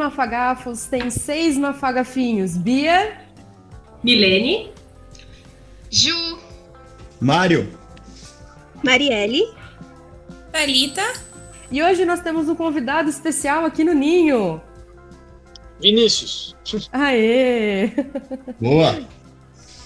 mafagafos tem seis mafagafinhos. Bia? Milene? Ju? Mário? Marielle? Thalita? E hoje nós temos um convidado especial aqui no Ninho. Vinícius. Aê! Boa!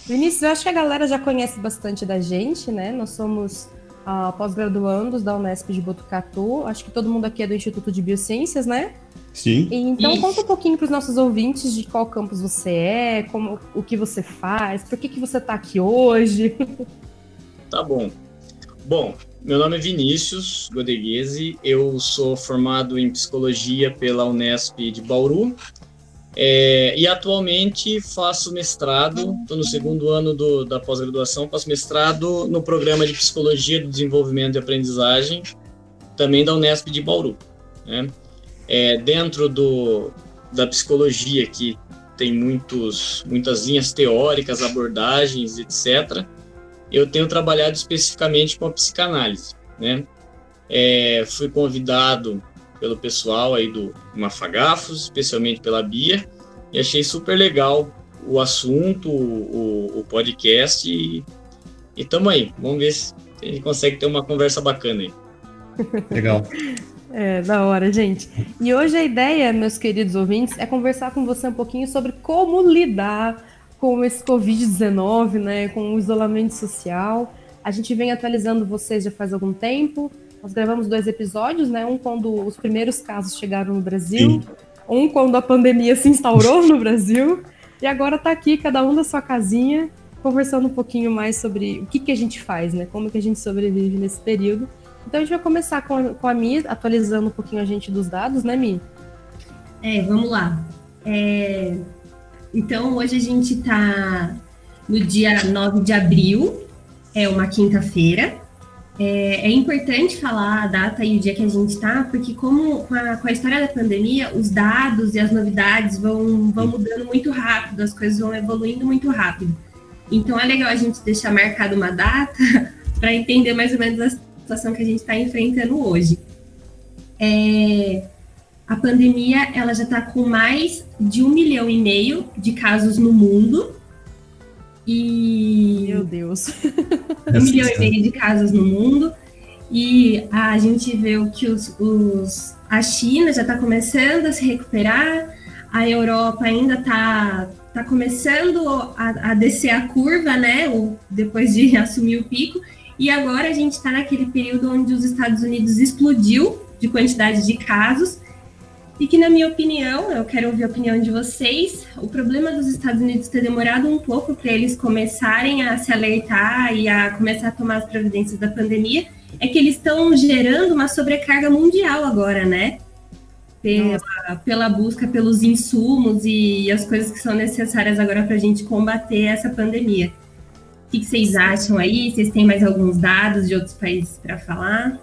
Vinícius, eu acho que a galera já conhece bastante da gente, né? Nós somos uh, pós-graduandos da Unesp de Botucatu. Acho que todo mundo aqui é do Instituto de Biociências, né? Sim. E, então, conta um pouquinho para os nossos ouvintes de qual campus você é, como, o que você faz, por que, que você está aqui hoje. Tá bom. Bom, meu nome é Vinícius Godeguese, eu sou formado em Psicologia pela Unesp de Bauru é, e atualmente faço mestrado, estou no segundo ano do, da pós-graduação, faço mestrado no programa de Psicologia do Desenvolvimento e Aprendizagem, também da Unesp de Bauru. Né? É, dentro do, da psicologia, que tem muitos, muitas linhas teóricas, abordagens, etc., eu tenho trabalhado especificamente com a psicanálise. Né? É, fui convidado pelo pessoal aí do Mafagafos, especialmente pela Bia, e achei super legal o assunto, o, o podcast, e, e tamo aí. Vamos ver se a gente consegue ter uma conversa bacana aí. Legal. É, da hora, gente. E hoje a ideia, meus queridos ouvintes, é conversar com você um pouquinho sobre como lidar com esse Covid-19, né, com o isolamento social. A gente vem atualizando vocês já faz algum tempo. Nós gravamos dois episódios, né? Um quando os primeiros casos chegaram no Brasil, Sim. um quando a pandemia se instaurou no Brasil, e agora está aqui, cada um da sua casinha, conversando um pouquinho mais sobre o que, que a gente faz, né? Como que a gente sobrevive nesse período. Então a gente vai começar com a, com a Mi, atualizando um pouquinho a gente dos dados, né, Mi? É, vamos lá. É... Então hoje a gente está no dia 9 de abril, é uma quinta-feira. É, é, importante falar a data e o dia que a gente está, porque como com a, com a, história da pandemia, os dados e as novidades vão, vão mudando muito rápido, as coisas vão evoluindo muito rápido. Então é legal a gente deixar marcada uma data para entender mais ou menos a situação que a gente está enfrentando hoje. É, a pandemia ela já está com mais de um milhão e meio de casos no mundo. E. Meu Deus! Um milhão e meio de casos no mundo. E a gente vê que os, os a China já está começando a se recuperar, a Europa ainda está tá começando a, a, descer a curva, né? O, depois de assumir o pico. E agora a gente está naquele período onde os Estados Unidos explodiu de quantidade de casos. E que, na minha opinião, eu quero ouvir a opinião de vocês, o problema dos Estados Unidos ter demorado um pouco para eles começarem a se alertar e a começar a tomar as providências da pandemia é que eles estão gerando uma sobrecarga mundial agora, né? Pela, pela, busca pelos insumos e as coisas que são necessárias agora para a gente combater essa pandemia que, que vocês acham aí? Vocês têm mais alguns dados de outros países para falar?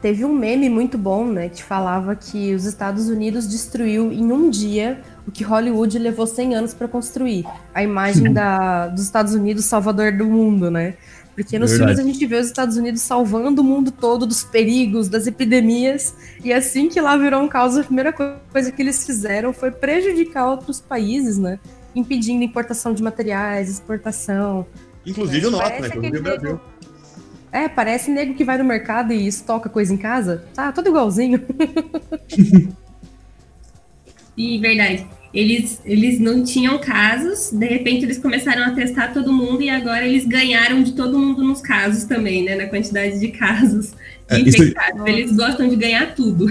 Teve um meme muito bom, né, que falava que os Estados Unidos destruiu em um dia o que Hollywood levou 100 anos para construir, a imagem da, dos Estados Unidos salvador do mundo, né? Porque nos Verdade. filmes a gente vê os Estados Unidos salvando o mundo todo dos perigos, das epidemias, e assim que lá virou um caos, a primeira coisa que eles fizeram foi prejudicar outros países, né? Impedindo importação de materiais, exportação, Inclusive o nosso, né? Inclusive o Brasil. É, parece nego que vai no mercado e estoca coisa em casa. Tá, tudo igualzinho. e verdade. Eles, eles não tinham casos, de repente eles começaram a testar todo mundo e agora eles ganharam de todo mundo nos casos também, né? Na quantidade de casos é, infectados. Isso... Eles gostam de ganhar tudo.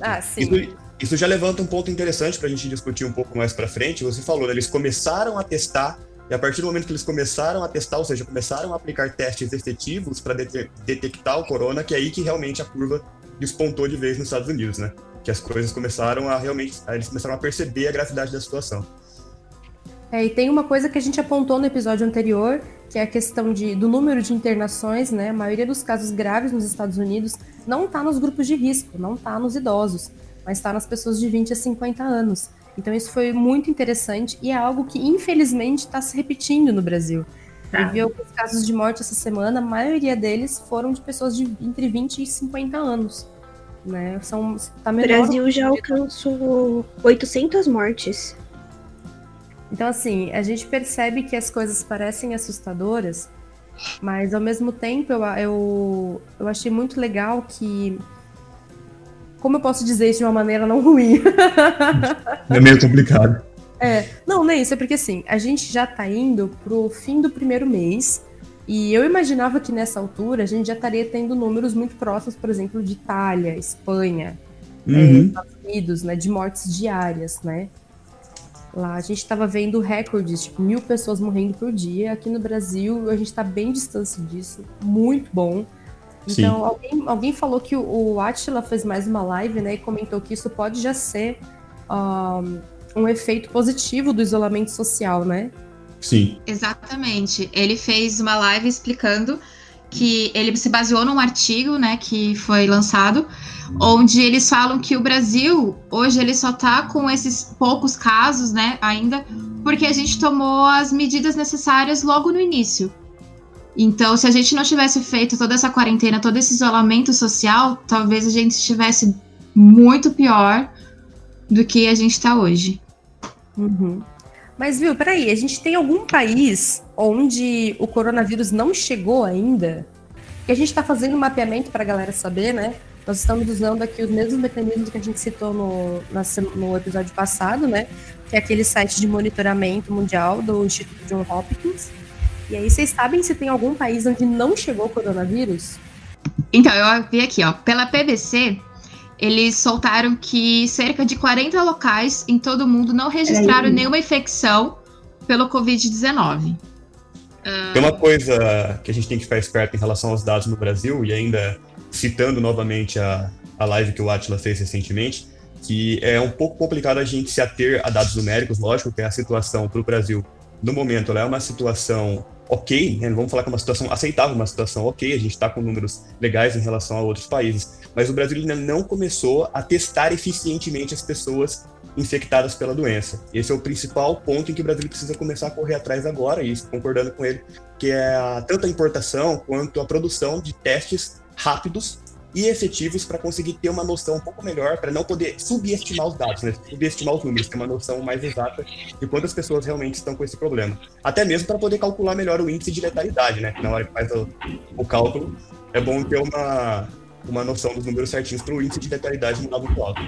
Ah, sim. Isso, isso já levanta um ponto interessante para a gente discutir um pouco mais para frente. Você falou, né, eles começaram a testar e a partir do momento que eles começaram a testar, ou seja, começaram a aplicar testes efetivos para detectar o corona, que é aí que realmente a curva despontou de vez nos Estados Unidos, né? Que as coisas começaram a realmente, eles começaram a perceber a gravidade da situação. É, e tem uma coisa que a gente apontou no episódio anterior, que é a questão de, do número de internações, né? A maioria dos casos graves nos Estados Unidos não está nos grupos de risco, não está nos idosos, mas está nas pessoas de 20 a 50 anos. Então isso foi muito interessante e é algo que infelizmente está se repetindo no Brasil. Tá. Eu vi alguns casos de morte essa semana, a maioria deles foram de pessoas de entre 20 e 50 anos. né? São, tá O Brasil já alcançou 800 mortes. Então, assim, a gente percebe que as coisas parecem assustadoras, mas ao mesmo tempo eu, eu, eu achei muito legal que. Como eu posso dizer isso de uma maneira não ruim? É meio complicado. É, não, nem isso, é porque assim, a gente já tá indo pro fim do primeiro mês, e eu imaginava que nessa altura a gente já estaria tendo números muito próximos, por exemplo, de Itália, Espanha, é, Uhum. Estados Unidos, né, de mortes diárias, né? Lá a gente estava vendo recordes, tipo, mil pessoas morrendo por dia. Aqui no Brasil, a gente está bem distante disso. Muito bom. Sim. Então, alguém, alguém falou que o, o Atila fez mais uma live, né? E comentou que isso pode já ser um, um efeito positivo do isolamento social, né? Sim. Exatamente. Ele fez uma live explicando que ele se baseou num artigo, né, que foi lançado, onde eles falam que o Brasil hoje ele só tá com esses poucos casos, né, ainda, porque a gente tomou as medidas necessárias logo no início. Então, se a gente não tivesse feito toda essa quarentena, todo esse isolamento social, talvez a gente estivesse muito pior do que a gente está hoje. Uhum. Mas, viu, peraí, a gente tem algum país onde o coronavírus não chegou ainda? A gente está fazendo um mapeamento para a galera saber, né? Nós estamos usando aqui os mesmos mecanismos que a gente citou no, no episódio passado, né? Que é aquele site de monitoramento mundial do Instituto John Hopkins. E aí, vocês sabem se tem algum país onde não chegou o coronavírus? Então, eu vi aqui, ó, pela PBC, eles soltaram que cerca de 40 locais em todo o mundo não registraram nenhuma infecção pelo Covid-19. Tem uma coisa que a gente tem que ficar esperto em relação aos dados no Brasil, e ainda citando novamente a, a live que o Atila fez recentemente, que é um pouco complicado a gente se ater a dados numéricos, lógico que a situação para o Brasil, no momento, ela é uma situação ok, né? vamos falar que é uma situação aceitável, uma situação ok, a gente está com números legais em relação a outros países, mas o Brasil ainda não começou a testar eficientemente as pessoas infectadas pela doença. Esse é o principal ponto em que o Brasil precisa começar a correr atrás agora, e concordando com ele, que é a, tanto a importação quanto a produção de testes rápidos e efetivos para conseguir ter uma noção um pouco melhor, para não poder subestimar os dados, né? subestimar os números, ter uma noção mais exata de quantas pessoas realmente estão com esse problema. Até mesmo para poder calcular melhor o índice de letalidade, né? Na hora que faz o, o cálculo, é bom ter uma, uma noção dos números certinhos para o índice de letalidade dar muito alto.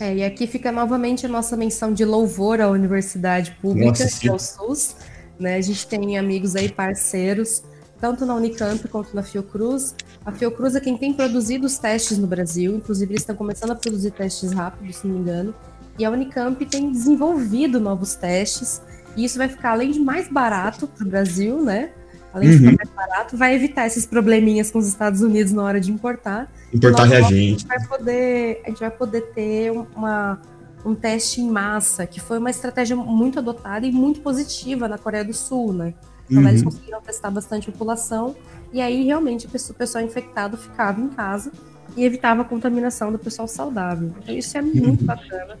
É, e aqui fica novamente a nossa menção de louvor à universidade pública, Nossa, que é o SUS. Né? A gente tem amigos aí, parceiros, tanto na Unicamp quanto na Fiocruz. A Fiocruz é quem tem produzido os testes no Brasil, inclusive eles estão começando a produzir testes rápidos, se não me engano. E a Unicamp tem desenvolvido novos testes, e isso vai ficar, além de mais barato para o Brasil, né? Além de Uhum. ficar mais barato, vai evitar esses probleminhas com os Estados Unidos na hora de importar. Importar Nós- reagente. vai poder, a gente vai poder ter uma, um teste em massa, que foi uma estratégia muito adotada e muito positiva na Coreia do Sul, né? Então, lá eles Uhum. conseguiram testar bastante a população e aí realmente o pessoal infectado ficava em casa e evitava a contaminação do pessoal saudável. Então isso é muito bacana.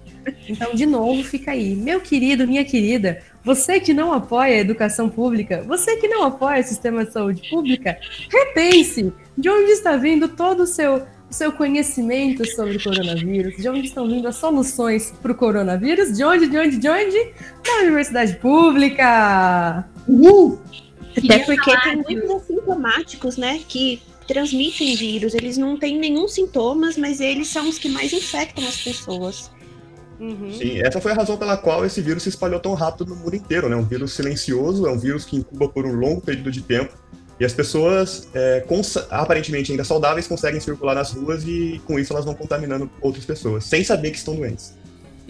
Então, de novo, fica aí. Meu querido, minha querida, você que não apoia a educação pública, você que não apoia o sistema de saúde pública, repense de onde está vindo todo o seu, o seu conhecimento sobre o coronavírus, de onde estão vindo as soluções para o coronavírus, de onde, de onde, de onde? Da universidade pública! Até porque falar tem muitos assintomáticos, né, que transmitem vírus. Eles não têm nenhum sintomas, mas eles são os que mais infectam as pessoas. Uhum. Sim, essa foi a razão pela qual esse vírus se espalhou tão rápido no mundo inteiro, né? Um vírus silencioso, é um vírus que incuba por um longo período de tempo. E as pessoas, é, aparentemente ainda saudáveis, conseguem circular nas ruas e com isso elas vão contaminando outras pessoas, sem saber que estão doentes.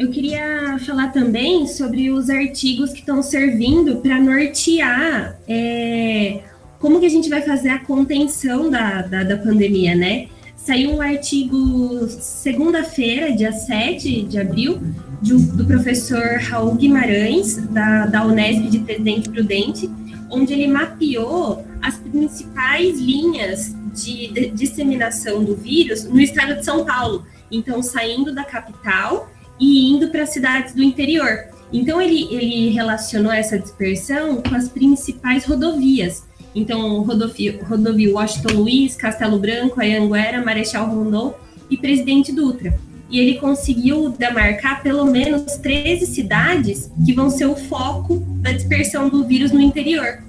Eu queria falar também sobre os artigos que estão servindo para nortear é, como que a gente vai fazer a contenção da, da, da pandemia, né? Saiu um artigo segunda-feira, dia 7 de abril, de do professor Raul Guimarães, da, da Unesp de Presidente Prudente, onde ele mapeou as principais linhas de, de disseminação do vírus no estado de São Paulo. Então, saindo da capital e indo para cidades do interior. Então, ele, ele relacionou essa dispersão com as principais rodovias. Então, rodovia, rodovia Washington Luiz, Castelo Branco, Ayanguera, Marechal Rondon e Presidente Dutra. E ele conseguiu demarcar pelo menos 13 cidades que vão ser o foco da dispersão do vírus no interior.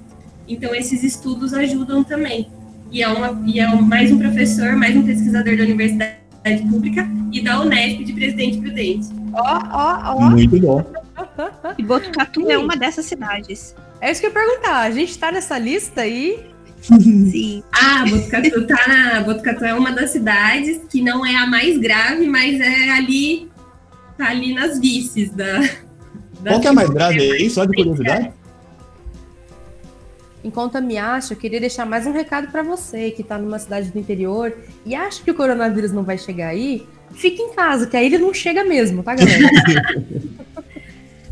Então, esses estudos ajudam também. E é, uma, e é mais um professor, mais um pesquisador da Universidade Pública e da Unesp de Presidente Prudente. Ó, ó, ó. Muito bom. E Botucatu é uma dessas cidades. É isso que eu ia perguntar. A gente tá nessa lista aí? Sim. Ah, Botucatu tá na. Botucatu é uma das cidades que não é a mais grave, mas é ali. Tá ali nas vices da. da Qual que é a mais grave aí, só de curiosidade? Enquanto a me acha, eu queria deixar mais um recado para você que tá numa cidade do interior e acha que o coronavírus não vai chegar aí. Fique em casa, que aí ele não chega mesmo, tá, galera?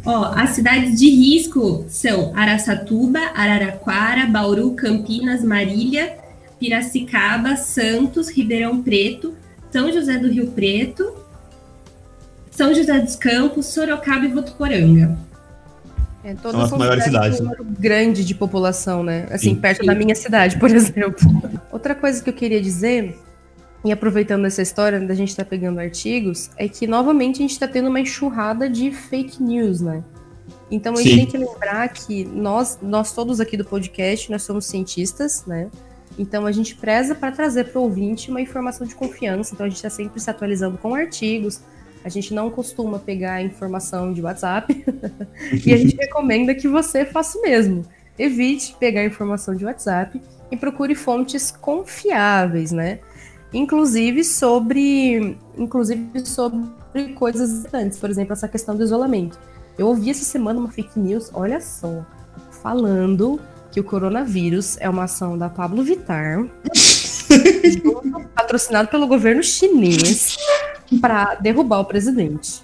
Ó, as cidades de risco são Araçatuba, Araraquara, Bauru, Campinas, Marília, Piracicaba, Santos, Ribeirão Preto, São José do Rio Preto, São José dos Campos, Sorocaba e Votuporanga. É, todas São as maiores cidades um número grande de população, né? Assim, Sim. perto da minha cidade, por exemplo. Outra coisa que eu queria dizer, e aproveitando essa história da gente estar pegando artigos, é que novamente a gente está tendo uma enxurrada de fake news, né? Então a gente Sim. tem que lembrar que nós, nós todos aqui do podcast, nós somos cientistas, né? Então a gente preza para trazer para o ouvinte uma informação de confiança. Então a gente está sempre se atualizando com artigos. A gente não costuma pegar informação de WhatsApp. e a gente recomenda que você faça o mesmo. Evite pegar informação de WhatsApp e procure fontes confiáveis, né? Inclusive sobre, inclusive sobre coisas importantes, por exemplo, essa questão do isolamento. Eu ouvi essa semana uma fake news, olha só, falando que o coronavírus é uma ação da Pablo Vittar, junto- patrocinado pelo governo chinês, para derrubar o presidente.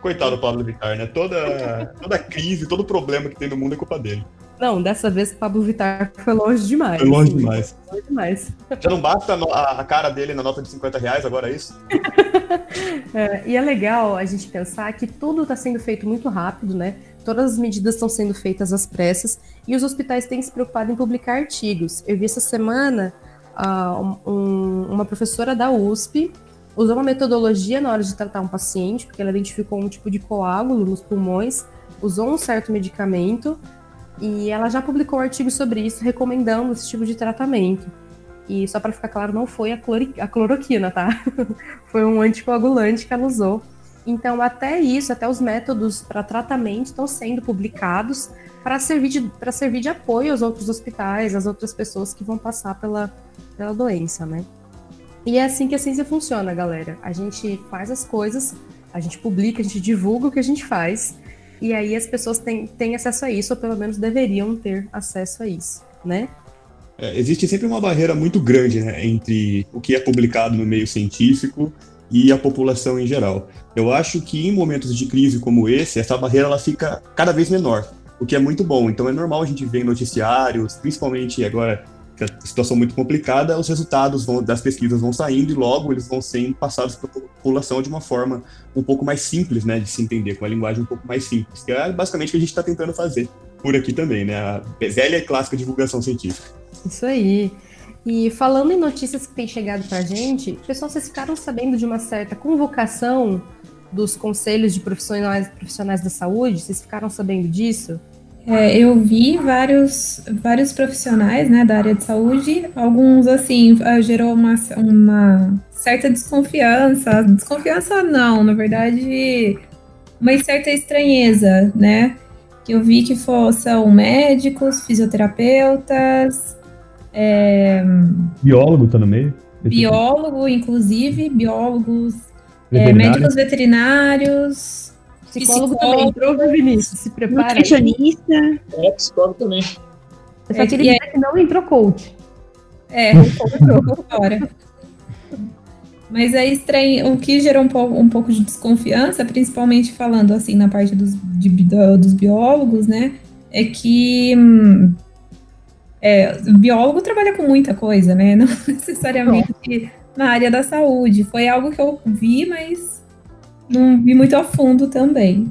Coitado do Pablo Vittar, né? Toda, toda crise, todo problema que tem no mundo é culpa dele. Não, dessa vez o Pablo Vittar foi longe demais. Foi longe demais. Longe demais. Já não basta a, a- cara dele na nota de 50 reais, agora é isso? É, e é legal a gente pensar que tudo está sendo feito muito rápido, né? Todas as medidas estão sendo feitas às pressas e os hospitais têm se preocupado em publicar artigos. Eu vi essa semana ah, um- uma professora da USP usou uma metodologia na hora de tratar um paciente, porque ela identificou um tipo de coágulo nos pulmões, usou um certo medicamento e ela já publicou um artigo sobre isso, recomendando esse tipo de tratamento. E só para ficar claro, não foi a, a cloroquina, tá? foi um anticoagulante que ela usou. Então, até isso, até os métodos para tratamento estão sendo publicados para servir, de, servir de apoio aos outros hospitais, às outras pessoas que vão passar pela, pela doença, né? E é assim que a ciência funciona, galera. A gente faz as coisas, a gente publica, a gente divulga o que a gente faz, e aí as pessoas têm, têm acesso a isso, ou pelo menos deveriam ter acesso a isso, né? É, existe sempre uma barreira muito grande né, entre o que é publicado no meio científico e a população em geral. Eu acho que em momentos de crise como esse, essa barreira ela fica cada vez menor, o que é muito bom. Então é normal a gente ver em noticiários, principalmente agora que a situação muito complicada, os resultados vão- das pesquisas vão saindo e logo eles vão sendo passados para a população de uma forma um pouco mais simples, né, de se entender, com uma linguagem um pouco mais simples, que é basicamente o que a gente está tentando fazer por aqui também, né, a velha e clássica divulgação científica. Isso aí. E falando em notícias que têm chegado pra gente, pessoal, vocês ficaram sabendo de uma certa convocação dos conselhos de profissionais, profissionais da saúde? Vocês ficaram sabendo disso? É, eu vi vários, vários profissionais né, da área de saúde, alguns assim, ah, gerou uma, uma certa desconfiança. Desconfiança não, na verdade, uma certa estranheza, né? Que eu vi que são médicos, fisioterapeutas, Biólogo tá no meio? biólogo, inclusive, biólogos, é, Veterinário? médicos veterinários, Psicólogo Psicólogo. também Vinícius? Se prepara. Nutricionista. É, psicólogo também. Eu só É, queria e dizer que não entrou coach. É, entrou fora. Mas é estranho, o que gerou um pouco, um pouco de desconfiança, principalmente falando assim na parte dos, de dos biólogos, né? É que hum, é, o biólogo trabalha com muita coisa, né? Não necessariamente na área da saúde. Foi algo que eu vi, mas não vi muito a fundo também.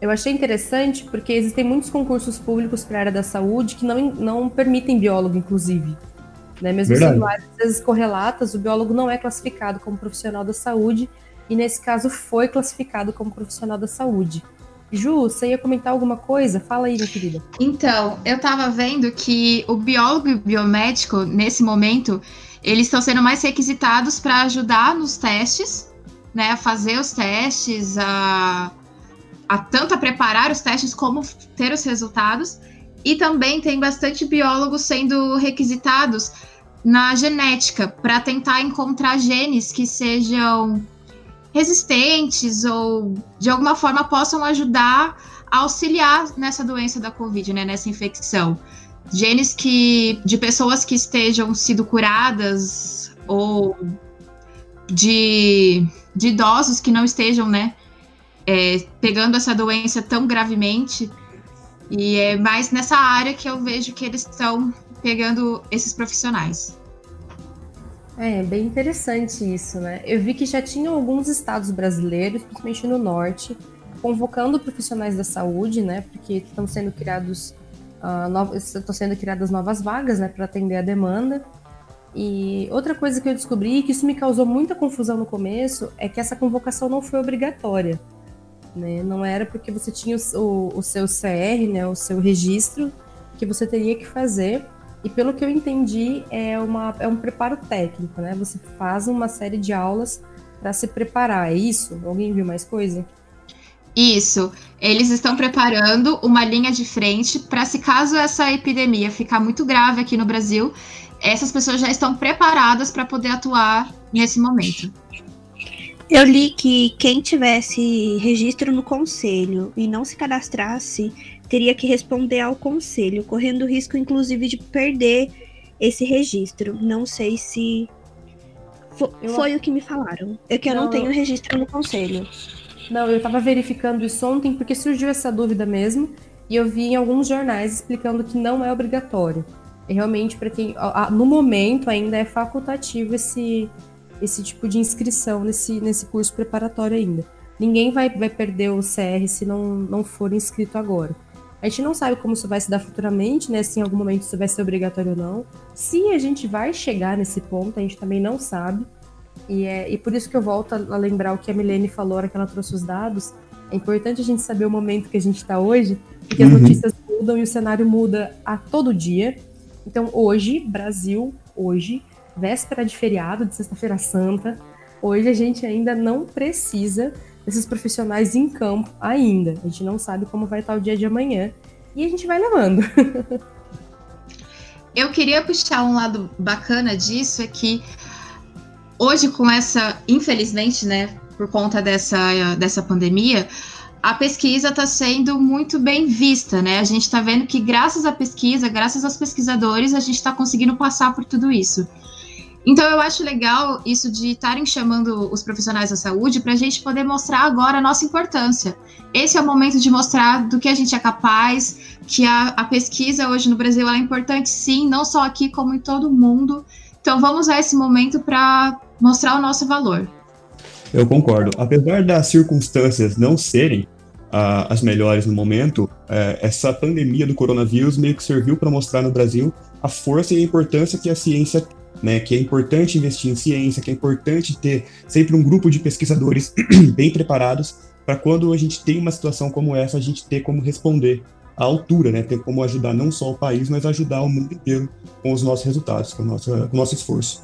Eu achei interessante porque existem muitos concursos públicos para a área da saúde que não, não permitem biólogo, inclusive. Né? Mesmo Verdade. sendo áreas às vezes correlatas, o biólogo não é classificado como profissional da saúde e nesse caso foi classificado como profissional da saúde. Ju, você ia comentar alguma coisa? Fala aí, minha querida. Então, eu estava vendo que o biólogo e o biomédico, nesse momento, eles estão sendo mais requisitados para ajudar nos testes, né? A fazer os testes, a, a tanto a preparar os testes como ter os resultados. E também tem bastante biólogos sendo requisitados na genética para tentar encontrar genes que sejam resistentes ou de alguma forma possam ajudar a auxiliar nessa doença da Covid, né, nessa infecção. Genes que de pessoas que estejam sido curadas ou de, de idosos que não estejam, né, é, pegando essa doença tão gravemente. E é mais nessa área que eu vejo que eles estão pegando esses profissionais. É, bem interessante isso, né? Eu vi que já tinham alguns estados brasileiros, principalmente no norte, convocando profissionais da saúde, né? Porque estão sendo criados uh, novos, estão sendo criadas novas vagas, né, para atender a demanda. E outra coisa que eu descobri, que isso me causou muita confusão no começo, é que essa convocação não foi obrigatória. Né? Não era porque você tinha o, o seu CR, né, o seu registro, que você teria que fazer e pelo que eu entendi, é, uma, é um preparo técnico, né? Você faz uma série de aulas para se preparar, é isso? Alguém viu mais coisa? Isso. Eles estão preparando uma linha de frente para se caso essa epidemia ficar muito grave aqui no Brasil, essas pessoas já estão preparadas para poder atuar nesse momento. Eu li que quem tivesse registro no conselho e não se cadastrasse teria que responder ao conselho, correndo o risco, inclusive, de perder esse registro. Não sei se foi o que me falaram. É que eu não, não tenho registro no conselho. Não, eu estava verificando isso ontem porque surgiu essa dúvida mesmo e eu vi em alguns jornais explicando que não é obrigatório. Realmente para quem, no momento ainda é facultativo esse esse tipo de inscrição nesse nesse curso preparatório ainda. Ninguém vai, vai perder o CR se não, não for inscrito agora. A gente não sabe como isso vai se dar futuramente, né? Se em algum momento isso vai ser obrigatório ou não. Se a gente vai chegar nesse ponto, a gente também não sabe. E, é, e por isso que eu volto a lembrar o que a Milene falou na hora que ela trouxe os dados. É importante a gente saber o momento que a gente está hoje, porque uhum. as notícias mudam e o cenário muda a todo dia. Então, hoje, Brasil, hoje, véspera de feriado, de Sexta-feira Santa, hoje a gente ainda não precisa desses profissionais em campo ainda. A gente não sabe como vai estar o dia de amanhã e a gente vai levando. Eu queria puxar um lado bacana disso é que hoje com essa, infelizmente, né, por conta dessa, dessa pandemia, a pesquisa está sendo muito bem vista, né? A gente está vendo que graças à pesquisa, graças aos pesquisadores, a gente está conseguindo passar por tudo isso. Então eu acho legal isso de estarem chamando os profissionais da saúde para a gente poder mostrar agora a nossa importância. Esse é o momento de mostrar do que a gente é capaz, que a, a pesquisa hoje no Brasil é importante sim, não só aqui como em todo o mundo. Então vamos usar esse momento para mostrar o nosso valor. Eu concordo. Apesar das circunstâncias não serem uh, as melhores no momento, uh, essa pandemia do coronavírus meio que serviu para mostrar no Brasil a força e a importância que a ciência né, que é importante investir em ciência, que é importante ter sempre um grupo de pesquisadores bem preparados para quando a gente tem uma situação como essa, a gente ter como responder à altura, né, ter como ajudar não só o país, mas ajudar o mundo inteiro com os nossos resultados, com o nosso, com o nosso esforço.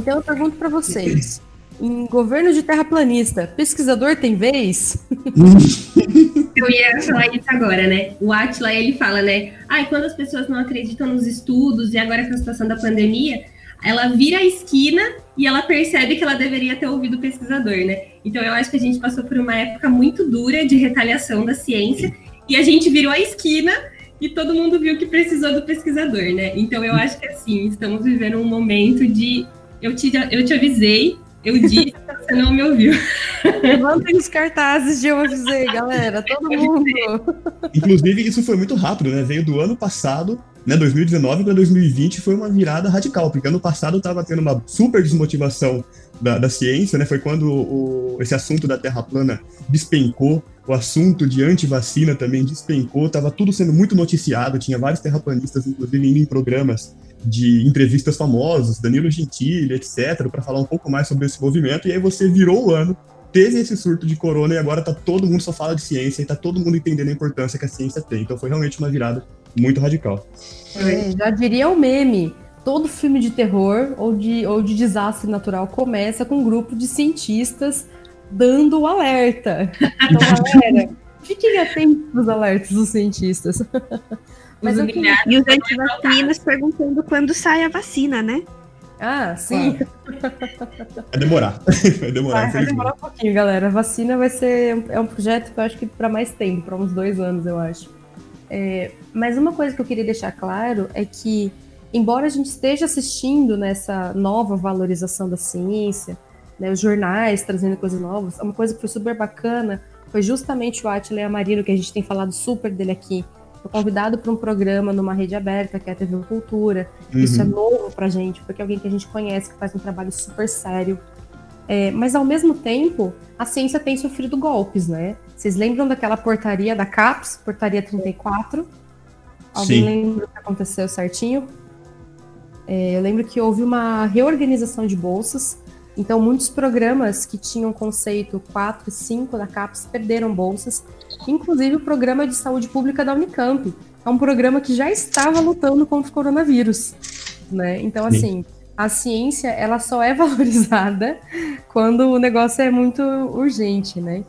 Então eu pergunto para vocês, em governo de terraplanista, pesquisador tem vez? Eu ia falar isso agora, né? O Atila, ele fala, né? Ah, quando as pessoas não acreditam nos estudos e agora com a situação da pandemia, ela vira a esquina e ela percebe que ela deveria ter ouvido o pesquisador, né? Então eu acho que a gente passou por uma época muito dura de retaliação da ciência e a gente virou a esquina e todo mundo viu que precisou do pesquisador, né? Então eu acho que assim, estamos vivendo um momento de eu te, eu te avisei, eu disse, você não me ouviu. Levantem os cartazes de eu avisei, galera, todo mundo. Inclusive, isso foi muito rápido, né? Veio do ano passado, né? 2019 para 2020 foi uma virada radical, porque ano passado estava tendo uma super desmotivação da, da ciência, né? Foi quando o, esse assunto da Terra plana despencou, o assunto de antivacina também despencou, estava tudo sendo muito noticiado, tinha vários terraplanistas, inclusive, indo em programas de entrevistas famosos, Danilo Gentili, etc, para falar um pouco mais sobre esse movimento. E aí você virou o ano, teve esse surto de corona e agora tá todo mundo só fala de ciência e tá todo mundo entendendo a importância que a ciência tem. Então foi realmente uma virada muito radical. É, já diria o meme. Todo filme de terror ou de, ou de desastre natural começa com um grupo de cientistas dando o alerta. Então, galera, fiquem atentos os alertas dos cientistas. Mas queria... E os antivacinas perguntando quando sai a vacina, né? Ah, sim. Vai demorar. Vai demorar. Vai, vai demorar um pouquinho, galera. A vacina vai ser. É um projeto que eu acho que para mais tempo, para uns dois anos, eu acho. É, mas uma coisa que eu queria deixar claro é que, embora a gente esteja assistindo nessa nova valorização da ciência, né, os jornais trazendo coisas novas, uma coisa que foi super bacana foi justamente o Atila Amarino, que a gente tem falado super dele aqui, foi convidado para um programa numa rede aberta, que é a TV Cultura. Uhum. Isso é novo para a gente, porque é alguém que a gente conhece, que faz um trabalho super sério. É, mas, ao mesmo tempo, a ciência tem sofrido golpes, né? Vocês lembram daquela portaria da CAPES, portaria 34? Alguém Sim. lembra o que aconteceu certinho? É, eu lembro que houve uma reorganização de bolsas então, muitos programas que tinham conceito 4 e 5 da CAPES perderam bolsas, inclusive o programa de saúde pública da Unicamp. É um programa que já estava lutando contra o coronavírus. Né? Então, Sim. assim, a ciência ela só é valorizada quando o negócio é muito urgente, né?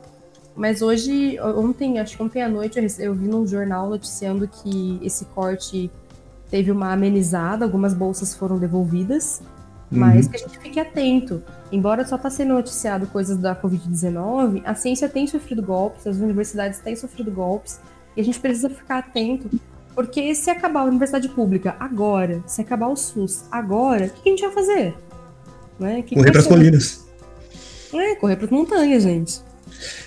Mas hoje, ontem, acho que ontem à noite, eu vi num jornal noticiando que esse corte teve uma amenizada, algumas bolsas foram devolvidas, mas uhum. que a gente fique atento. Embora só está sendo noticiado coisas da Covid-19, a ciência tem sofrido golpes, as universidades têm sofrido golpes, e a gente precisa ficar atento, porque se acabar a universidade pública agora, se acabar o SUS agora, o que a gente vai fazer? Né? Que correr para as colinas. É, correr para as montanhas, gente.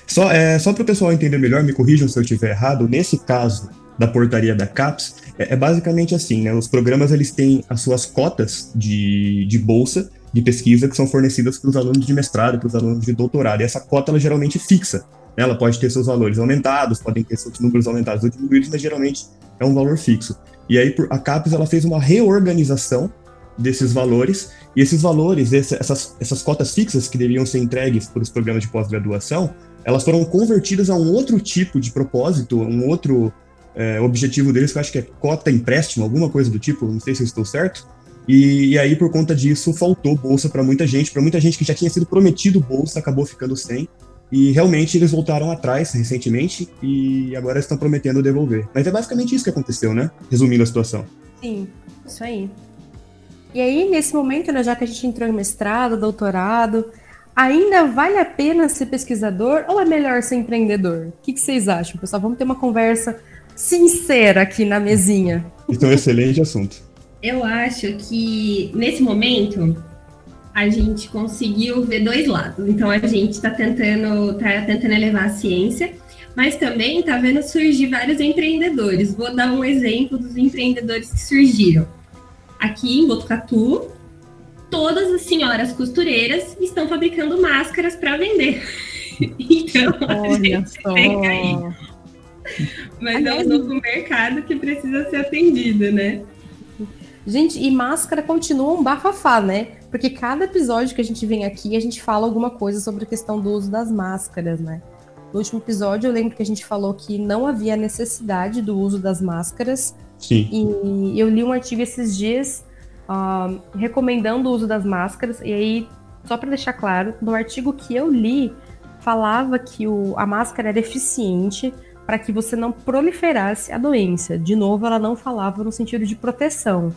Só, é, só para o pessoal entender melhor, me corrijam se eu estiver errado, nesse caso da portaria da CAPES, é, é, basicamente assim, né? Os programas eles têm as suas cotas de, de bolsa de pesquisa que são fornecidas para os alunos de mestrado, para os alunos de doutorado. E essa cota ela geralmente fixa. Né? Ela pode ter seus valores aumentados, podem ter seus números aumentados ou diminuídos, mas geralmente é um valor fixo. E aí a CAPES ela fez uma reorganização desses valores, e esses valores, essas, essas cotas fixas que deveriam ser entregues para os programas de pós-graduação, elas foram convertidas a um outro tipo de propósito, um outro é, objetivo deles, que eu acho que é cota empréstimo, alguma coisa do tipo, não sei se eu estou certo. E, e aí, por conta disso, faltou bolsa para muita gente, para muita gente que já tinha sido prometido bolsa, acabou ficando sem. E realmente eles voltaram atrás recentemente e agora estão prometendo devolver. Mas é basicamente isso que aconteceu, né? Resumindo a situação. Sim, isso aí. E aí, nesse momento, né, já que a gente entrou em mestrado, doutorado, ainda vale a pena ser pesquisador ou é melhor ser empreendedor? O que, que vocês acham, pessoal? Vamos ter uma conversa sincera aqui na mesinha. Então, excelente assunto. Eu acho que nesse momento a gente conseguiu ver dois lados. Então a gente está tentando, tá tentando elevar a ciência, mas também está vendo surgir vários empreendedores. Vou dar um exemplo dos empreendedores que surgiram. Aqui em Botucatu, todas as senhoras costureiras estão fabricando máscaras para vender. Então, Olha a gente só. aí mas é um novo mercado que precisa ser atendido, né? Gente, e máscara continua um bafafá, né? Porque cada episódio que a gente vem aqui, a gente fala alguma coisa sobre a questão do uso das máscaras, né? No último episódio, eu lembro que a gente falou que não havia necessidade do uso das máscaras. Sim. E eu li um artigo esses dias uh, recomendando o uso das máscaras. E aí, só para deixar claro, no artigo que eu li, falava que o, a máscara era eficiente para que você não proliferasse a doença. De novo, ela não falava no sentido de proteção,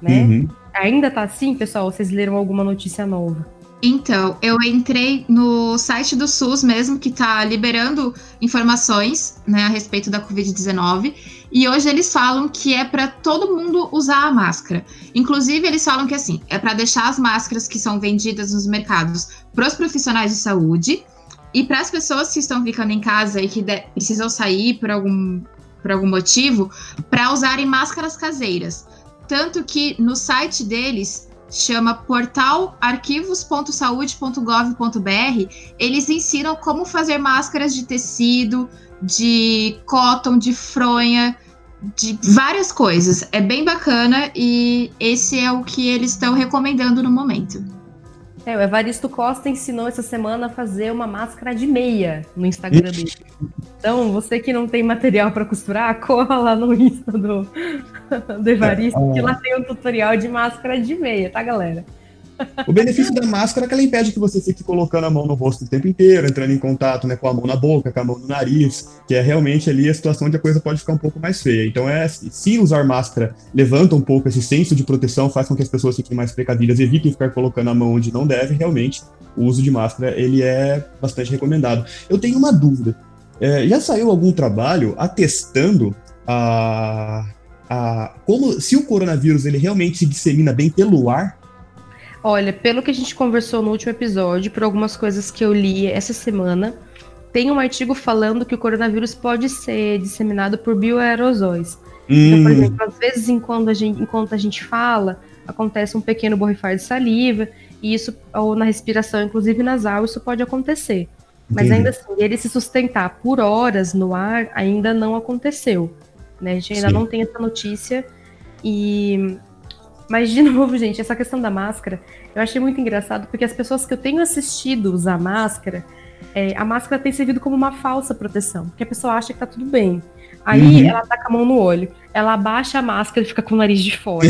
né? Uhum. Ainda tá assim, pessoal? Vocês leram alguma notícia nova? Então, eu entrei no site do SUS mesmo, que está liberando informações né, a respeito da Covid-19, e hoje eles falam que é para todo mundo usar a máscara. Inclusive, eles falam que assim, é para deixar as máscaras que são vendidas nos mercados para os profissionais de saúde, e para as pessoas que estão ficando em casa e que precisam sair por algum, por algum motivo, para usarem máscaras caseiras. Tanto que no site deles chama portal arquivos.saude.gov.br, eles ensinam como fazer máscaras de tecido, de cotton, de fronha, de várias coisas. É bem bacana e esse é o que eles estão recomendando no momento. É, o Evaristo Costa ensinou essa semana a fazer uma máscara de meia no Instagram dele. Então, você que não tem material para costurar, corra lá no Insta do, do Evaristo, é, que lá tem um tutorial de máscara de meia, tá, galera? O benefício da máscara é que ela impede que você fique colocando a mão no rosto o tempo inteiro, entrando em contato né, com a mão na boca, com a mão no nariz, que é realmente ali a situação onde a coisa pode ficar um pouco mais feia. Então, é se usar máscara levanta um pouco esse senso de proteção, faz com que as pessoas fiquem mais precavidas, evitem ficar colocando a mão onde não deve, realmente, o uso de máscara ele é bastante recomendado. Eu tenho uma dúvida. É, já saiu algum trabalho atestando a, a, como se o coronavírus ele realmente se dissemina bem pelo ar Olha, pelo que a gente conversou no último episódio, por algumas coisas que eu li essa semana, tem um artigo falando que o coronavírus pode ser disseminado por bioaerosóis. Hum. Então, por hum. exemplo, às vezes enquanto a, gente, enquanto a gente fala, acontece um pequeno borrifar de saliva, e isso, ou na respiração, inclusive nasal, isso pode acontecer. Mas Entendi. ainda assim, ele se sustentar por horas no ar ainda não aconteceu. Né? A gente ainda Sim. não tem essa notícia. E mas, de novo, gente, essa questão da máscara, eu achei muito engraçado, porque as pessoas que eu tenho assistido usar máscara, é, a máscara tem servido como uma falsa proteção, porque a pessoa acha que tá tudo bem. Aí uhum. ela com a mão no olho, ela abaixa a máscara e fica com o nariz de fora.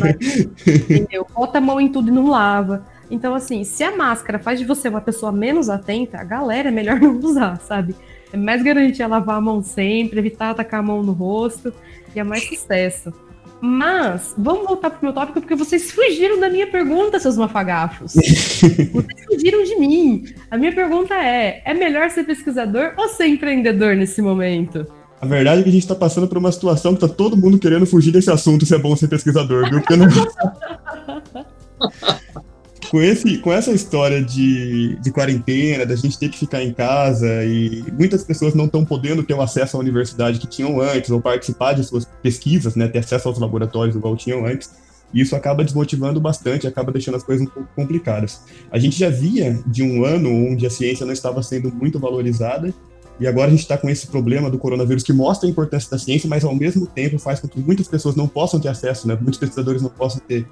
nariz, entendeu? Bota a mão em tudo e não lava. Então, assim, se a máscara faz de você uma pessoa menos atenta, a galera é melhor não usar, sabe? É mais garantia lavar a mão sempre, evitar atacar a mão no rosto, e é mais sucesso. Mas, vamos voltar pro meu tópico, porque vocês fugiram da minha pergunta, seus mafagafos. vocês fugiram de mim. A minha pergunta é: é melhor ser pesquisador ou ser empreendedor nesse momento? A verdade é que a gente está passando por uma situação que tá todo mundo querendo fugir desse assunto se é bom ser pesquisador, viu? Porque não... com, esse, com essa história de, de quarentena, da gente ter que ficar em casa e muitas pessoas não estão podendo ter o acesso à universidade que tinham antes ou participar de suas pesquisas, né, ter acesso aos laboratórios igual tinham antes, isso acaba desmotivando bastante, acaba deixando as coisas um pouco complicadas. A gente já via de um ano onde a ciência não estava sendo muito valorizada e agora a gente está com esse problema do coronavírus que mostra a importância da ciência, mas ao mesmo tempo faz com que muitas pessoas não possam ter acesso, né? Muitos pesquisadores não possam ter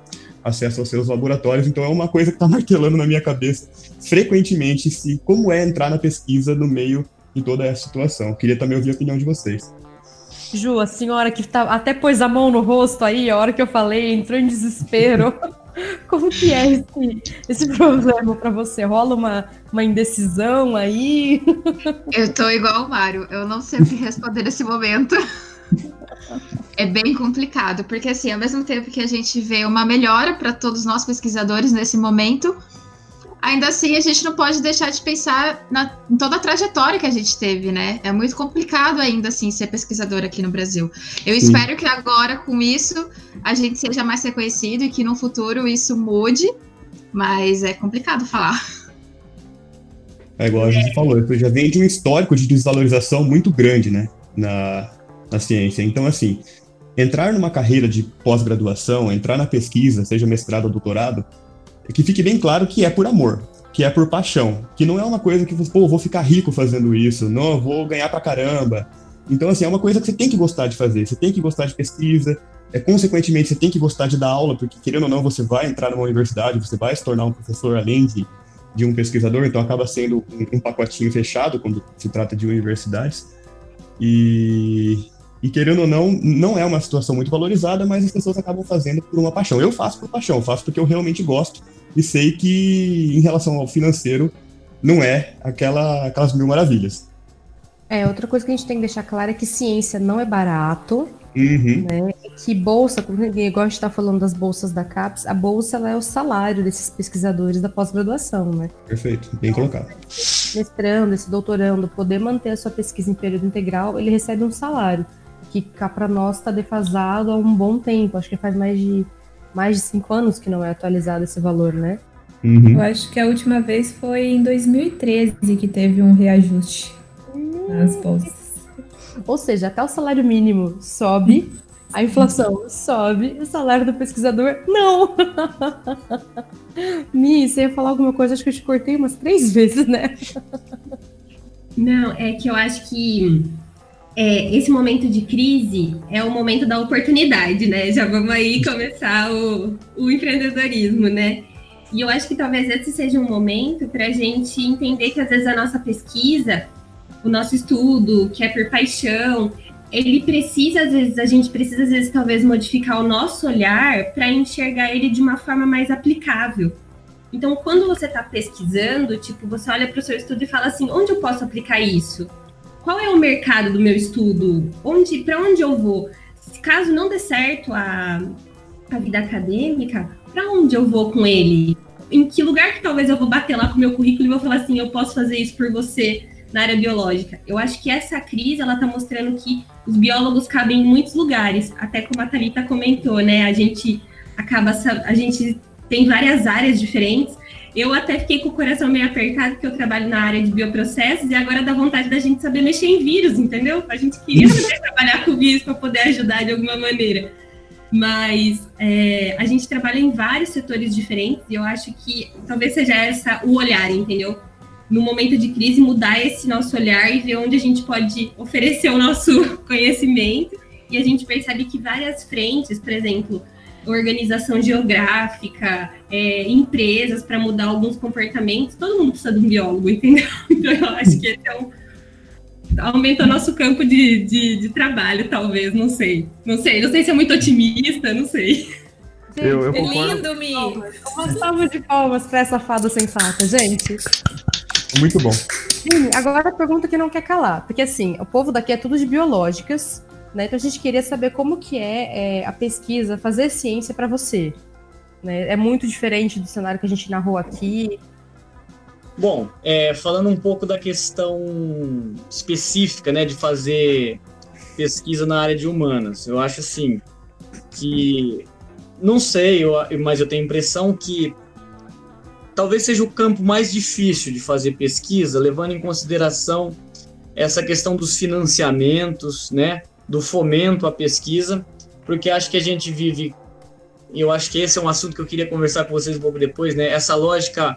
acesso aos seus laboratórios. Então é uma coisa que está martelando na minha cabeça frequentemente se como é entrar na pesquisa no meio de toda essa situação. Queria também ouvir a opinião de vocês. Ju, a senhora que tá, até pôs a mão no rosto aí, a hora que eu falei, entrou em desespero. Como que é esse, esse problema para você? Rola uma, uma indecisão aí? Eu tô igual o Mário, eu não sei o que responder nesse momento. É bem complicado, porque assim, ao mesmo tempo que a gente vê uma melhora para todos nós pesquisadores nesse momento, ainda assim a gente não pode deixar de pensar na, em toda a trajetória que a gente teve, né? É muito complicado ainda assim ser pesquisador aqui no Brasil. Eu Sim. espero que agora com isso a gente seja mais reconhecido e que no futuro isso mude, mas é complicado falar. É igual a gente falou, já vem de um histórico de desvalorização muito grande, né, na, na ciência. Então, assim, entrar numa carreira de pós-graduação, entrar na pesquisa, seja mestrado ou doutorado, que fique bem claro que é por amor, que é por paixão, que não é uma coisa que, pô, vou ficar rico fazendo isso, não, vou ganhar pra caramba. Então, assim, é uma coisa que você tem que gostar de fazer, você tem que gostar de pesquisa, é, consequentemente, você tem que gostar de dar aula, porque, querendo ou não, você vai entrar numa universidade, você vai se tornar um professor além de, de um pesquisador, então acaba sendo um, um pacotinho fechado quando se trata de universidades. E, e querendo ou não, não é uma situação muito valorizada, mas as pessoas acabam fazendo por uma paixão. Eu faço por paixão, faço porque eu realmente gosto e sei que em relação ao financeiro não é aquela, aquelas mil maravilhas. É, outra coisa que a gente tem que deixar claro é que ciência não é barato, uhum. né? que bolsa, como ninguém gosta de estar falando das bolsas da CAPES, a bolsa é o salário desses pesquisadores da pós-graduação, né? Perfeito, bem colocado. Mestrando, esse doutorando, poder manter a sua pesquisa em período integral, ele recebe um salário que cá para nós está defasado há um bom tempo. Acho que faz mais de mais de cinco anos que não é atualizado esse valor, né? Uhum. Eu acho que a última vez foi em 2013 que teve um reajuste nas bolsas. Ou seja, até o salário mínimo sobe, a inflação sobe, o salário do pesquisador não. Mi, você ia falar alguma coisa? Acho que eu te cortei umas três vezes, né? Não, é que eu acho que é, esse momento de crise é o momento da oportunidade, né? Já vamos aí começar o, o empreendedorismo, né? E eu acho que talvez esse seja um momento para a gente entender que às vezes a nossa pesquisa, o nosso estudo, que é por paixão, ele precisa, às vezes, a gente precisa, às vezes, talvez modificar o nosso olhar para enxergar ele de uma forma mais aplicável. Então, quando você está pesquisando, tipo, você olha para o seu estudo e fala assim, onde eu posso aplicar isso? Qual é o mercado do meu estudo? Onde, para onde eu vou? Caso não dê certo a, a vida acadêmica, para onde eu vou com ele? Em que lugar que talvez eu vou bater lá com o meu currículo e vou falar assim, eu posso fazer isso por você na área biológica? Eu acho que essa crise, ela está mostrando que os biólogos cabem em muitos lugares, até como a Thalita comentou, né? A gente acaba, a gente tem várias áreas diferentes. Eu até fiquei com o coração meio apertado, porque eu trabalho na área de bioprocessos, e agora dá vontade da gente saber mexer em vírus, entendeu? A gente queria saber trabalhar com vírus para poder ajudar de alguma maneira. Mas é, a gente trabalha em vários setores diferentes, e eu acho que talvez seja essa o olhar, entendeu? No momento de crise, mudar esse nosso olhar e ver onde a gente pode oferecer o nosso conhecimento. E a gente percebe que várias frentes, por exemplo, organização geográfica, é, empresas para mudar alguns comportamentos, todo mundo precisa de um biólogo, entendeu? Então eu acho que esse é um, aumenta nosso campo de, de, de, trabalho, talvez, não sei. Não sei, não sei se é muito otimista, não sei. eu, eu lindo, Mi! Uma salva de palmas para essa fada sensata, gente. Muito bom. Sim, agora a pergunta que não quer calar, porque assim, o povo daqui é tudo de biológicas, né? Então a gente queria saber como que é, é a pesquisa, fazer ciência para você. Né? É muito diferente do cenário que a gente narrou aqui. Bom, é, falando um pouco da questão específica, né, de fazer pesquisa na área de humanas, eu acho assim que não sei, eu, mas eu tenho a impressão que talvez seja o campo mais difícil de fazer pesquisa, levando em consideração essa questão dos financiamentos, né? Do fomento à pesquisa, porque acho que a gente vive, e eu acho que esse é um assunto que eu queria conversar com vocês um pouco depois, né? Essa lógica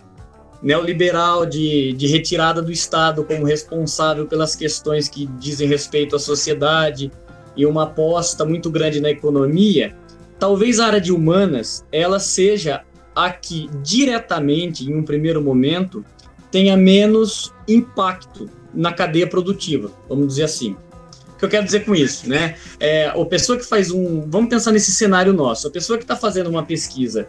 neoliberal de, de retirada do Estado como responsável pelas questões que dizem respeito à sociedade e uma aposta muito grande na economia, talvez a área de humanas ela seja a que diretamente, em um primeiro momento, tenha menos impacto na cadeia produtiva, vamos dizer assim que eu quero dizer com isso, né? É, a pessoa que faz um. Vamos pensar nesse cenário nosso. A pessoa que está fazendo uma pesquisa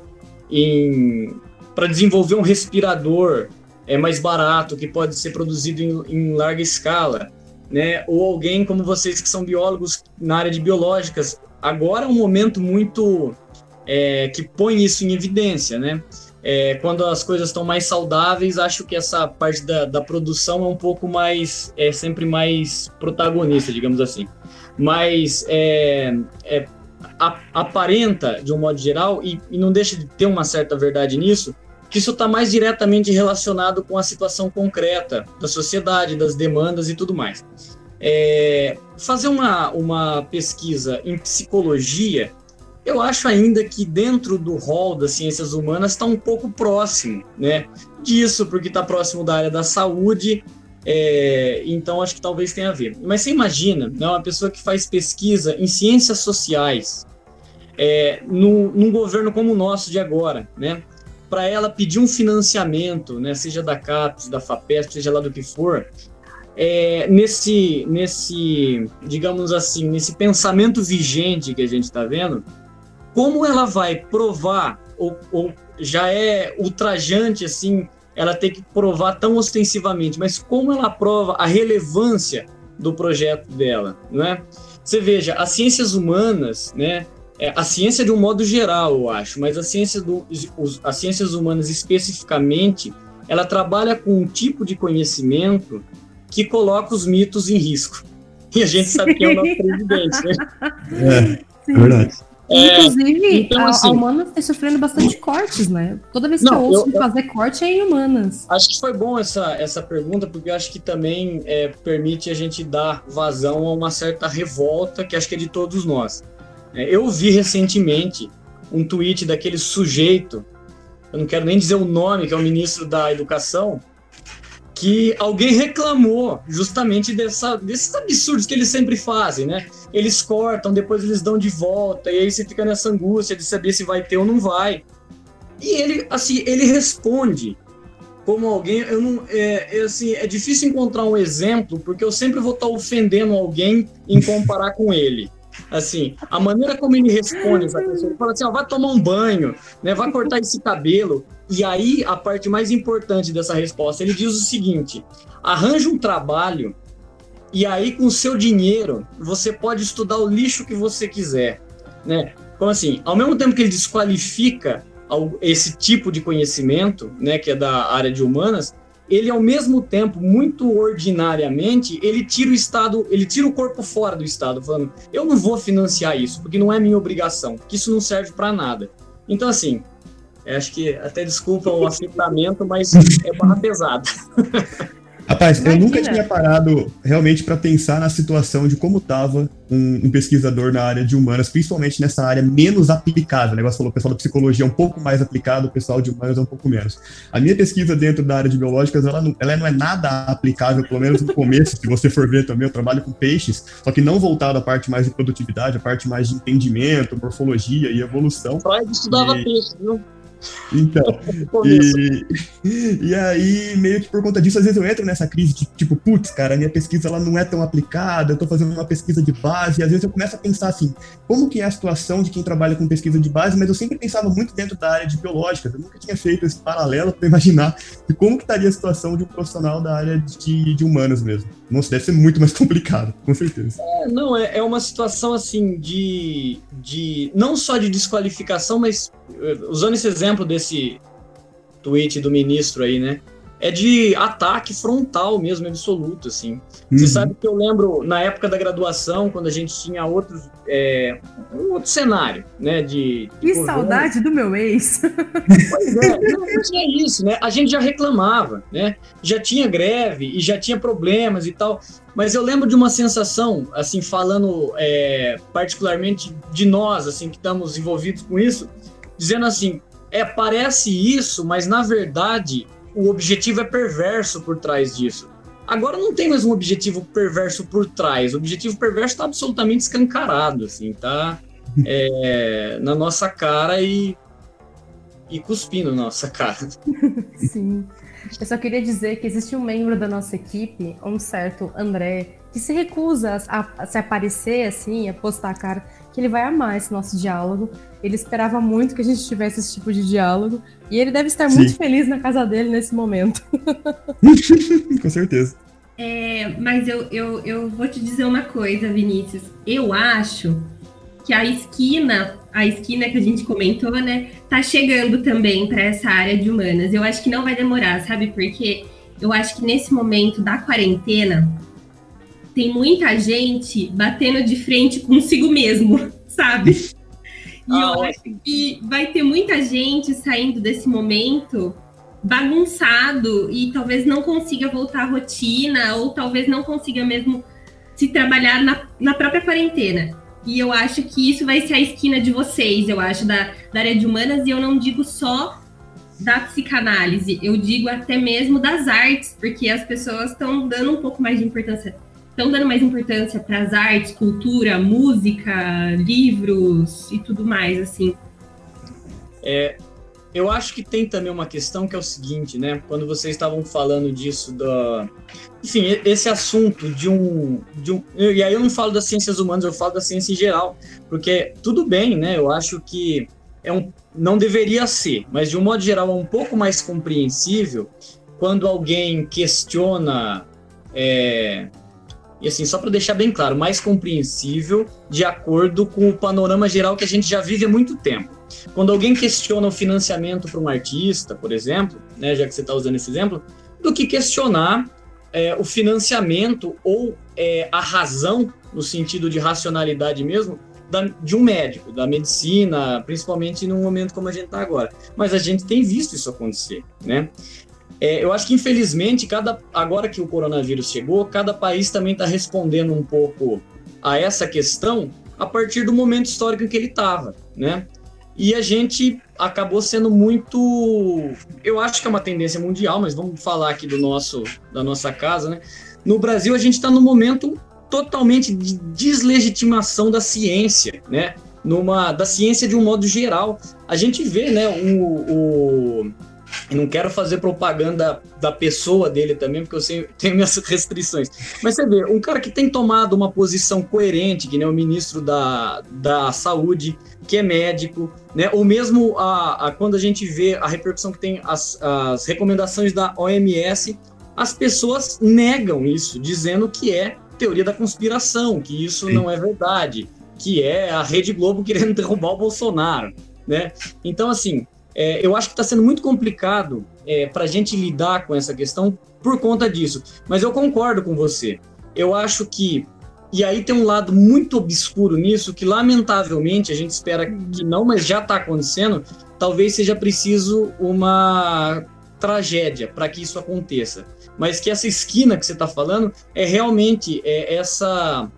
para desenvolver um respirador é mais barato, que pode ser produzido em, em, larga escala, né? Ou alguém como vocês que são biólogos na área de biológicas. Agora é um momento muito é, que põe isso em evidência, né? É, quando as coisas estão mais saudáveis, acho que essa parte da, da produção é um pouco mais, é sempre mais protagonista, digamos assim. Mas é, é, a, aparenta, de um modo geral, e, e não deixa de ter uma certa verdade nisso, que isso está mais diretamente relacionado com a situação concreta da sociedade, das demandas e tudo mais. É, fazer uma, uma pesquisa em psicologia eu acho ainda que dentro do rol das ciências humanas está um pouco próximo, né? Disso, porque está próximo da área da saúde, é, então acho que talvez tenha a ver. Mas você imagina, né, uma pessoa que faz pesquisa em ciências sociais, é, no, num governo como o nosso de agora, né? Para ela pedir um financiamento, né, seja da CAPES, da FAPESP, seja lá do que for, é, nesse, nesse, digamos assim, nesse pensamento vigente que a gente está vendo, como ela vai provar, ou, ou já é ultrajante assim, ela tem que provar tão ostensivamente, mas como ela prova a relevância do projeto dela, né? Você veja, as ciências humanas, né? É, a ciência de um modo geral, eu acho, mas a ciência do, os, as ciências humanas especificamente, ela trabalha com um tipo de conhecimento que coloca os mitos em risco. E a gente sabe que é o nosso presidente, né? É, verdade. É, Inclusive, então, assim, a, a Humanas está sofrendo bastante cortes, né? Toda vez que não, eu ouço eu, fazer corte é em Humanas. Acho que foi bom essa, essa pergunta, porque eu acho que também é, permite a gente dar vazão a uma certa revolta que acho que é de todos nós. É, eu vi recentemente um tweet daquele sujeito, eu não quero nem dizer o nome, que é o ministro da Educação, que alguém reclamou justamente dessa, desses absurdos que eles sempre fazem, né? Eles cortam, depois eles dão de volta, e aí você fica nessa angústia de saber se vai ter ou não vai. E ele, assim, ele responde como alguém, eu não, é, é, assim, é difícil encontrar um exemplo, porque eu sempre vou estar ofendendo alguém em comparar com ele. Assim, a maneira como ele responde essa pessoa, ele fala assim, ó, vai tomar um banho, né, vai cortar esse cabelo. E aí, a parte mais importante dessa resposta, ele diz o seguinte, arranja um trabalho e aí, com o seu dinheiro, você pode estudar o lixo que você quiser, né? Então, assim, ao mesmo tempo que ele desqualifica esse tipo de conhecimento, né, que é da área de humanas, ele ao mesmo tempo, muito ordinariamente, ele tira o Estado, ele tira o corpo fora do Estado, falando: eu não vou financiar isso, porque não é minha obrigação, que isso não serve para nada. Então, assim, acho que até desculpa o afetamento, mas é barra pesada. Rapaz, Imagina. eu nunca tinha parado realmente para pensar na situação de como estava um, um, pesquisador na área de humanas, principalmente nessa área menos aplicada. O negócio falou, o pessoal da psicologia é um pouco mais aplicado, o pessoal de humanas é um pouco menos. A minha pesquisa dentro da área de biológicas, ela não, ela não é nada aplicável, pelo menos no começo, se você for ver também, eu trabalho com peixes, só que não voltado à parte mais de produtividade, a parte mais de entendimento, morfologia e evolução. Freud estudava e... peixe, viu? Então, e, e aí, meio que por conta disso, às vezes eu entro nessa crise de tipo, putz, cara, minha pesquisa ela não é tão aplicada, eu tô fazendo uma pesquisa de base, e às vezes eu começo a pensar assim, como que é a situação de quem trabalha com pesquisa de base, mas eu sempre pensava muito dentro da área de biológica, eu nunca tinha feito esse paralelo para imaginar de como que estaria a situação de um profissional da área de, de humanas mesmo. Nossa, deve ser muito mais complicado, com certeza. É, não, é, é uma situação assim de, de. não só de desqualificação, mas eh, usando esse exemplo desse tweet do ministro aí, né? É de ataque frontal mesmo, absoluto, assim. Uhum. Você sabe que eu lembro, na época da graduação, quando a gente tinha outros, é, um outro cenário, né, de... de que saudade do meu ex! Pois é, não, tinha isso, né, a gente já reclamava, né, já tinha greve e já tinha problemas e tal, mas eu lembro de uma sensação, assim, falando é, particularmente de nós, assim, que estamos envolvidos com isso, dizendo assim, é, parece isso, mas na verdade o objetivo é perverso por trás disso. Agora não tem mais um objetivo perverso por trás. O objetivo perverso está absolutamente escancarado, assim, tá é, na nossa cara e, e cuspindo na nossa cara. Sim. Eu só queria dizer que existe um membro da nossa equipe, um certo André, que se recusa a, a se aparecer assim, a postar a cara, que ele vai amar esse nosso diálogo. Ele esperava muito que a gente tivesse esse tipo de diálogo. E ele deve estar Sim. muito feliz na casa dele nesse momento. Com certeza. É, mas eu, eu, eu vou te dizer uma coisa, Vinícius. Eu acho que a esquina, a esquina que a gente comentou, né, tá chegando também para essa área de humanas. Eu acho que não vai demorar, sabe? Porque eu acho que nesse momento da quarentena tem muita gente batendo de frente consigo mesmo, sabe? E ah, eu acho que vai ter muita gente saindo desse momento bagunçado e talvez não consiga voltar à rotina, ou talvez não consiga mesmo se trabalhar na, na própria quarentena. E eu acho que isso vai ser a esquina de vocês, eu acho, da, da área de humanas, e eu não digo só da psicanálise, eu digo até mesmo das artes, porque as pessoas estão dando um pouco mais de importância estão dando mais importância para as artes, cultura, música, livros e tudo mais, assim. É, eu acho que tem também uma questão que é o seguinte, né? Quando vocês estavam falando disso da, enfim, esse assunto de um, de um, e aí eu não falo das ciências humanas, eu falo da ciência em geral, porque tudo bem, né? Eu acho que é um, não deveria ser, mas de um modo geral é um pouco mais compreensível quando alguém questiona é, e assim, só para deixar bem claro, mais compreensível de acordo com o panorama geral que a gente já vive há muito tempo. Quando alguém questiona o financiamento para um artista, por exemplo, né, já que você está usando esse exemplo, do que questionar é, o financiamento ou é, a razão, no sentido de racionalidade mesmo, da, de um médico, da medicina, principalmente num momento como a gente está agora. Mas a gente tem visto isso acontecer, né? É, eu acho que, infelizmente, cada agora que o coronavírus chegou, cada país também está respondendo um pouco a essa questão a partir do momento histórico em que ele estava, né? e a gente acabou sendo muito. Eu acho que é uma tendência mundial, mas vamos falar aqui do nosso, da nossa casa, né? No Brasil, a gente está no momento totalmente de deslegitimação da ciência, né? Numa, da ciência de um modo geral. A gente vê, né, o, o não quero fazer propaganda da pessoa dele também, porque eu tenho minhas restrições. Mas você vê, um cara que tem tomado uma posição coerente, que nem o ministro da, da Saúde, que é médico, né? Ou mesmo a, a quando a gente vê a repercussão que tem as, as recomendações da OMS, as pessoas negam isso, dizendo que é teoria da conspiração, que isso Sim. não é verdade, que é a Rede Globo querendo derrubar o Bolsonaro, né? Então, assim, é, eu acho que está sendo muito complicado é, para a gente lidar com essa questão por conta disso. Mas eu concordo com você. Eu acho que. E aí tem um lado muito obscuro nisso, que lamentavelmente a gente espera que não, mas já está acontecendo. Talvez seja preciso uma tragédia para que isso aconteça. Mas que essa esquina que você está falando é realmente é essa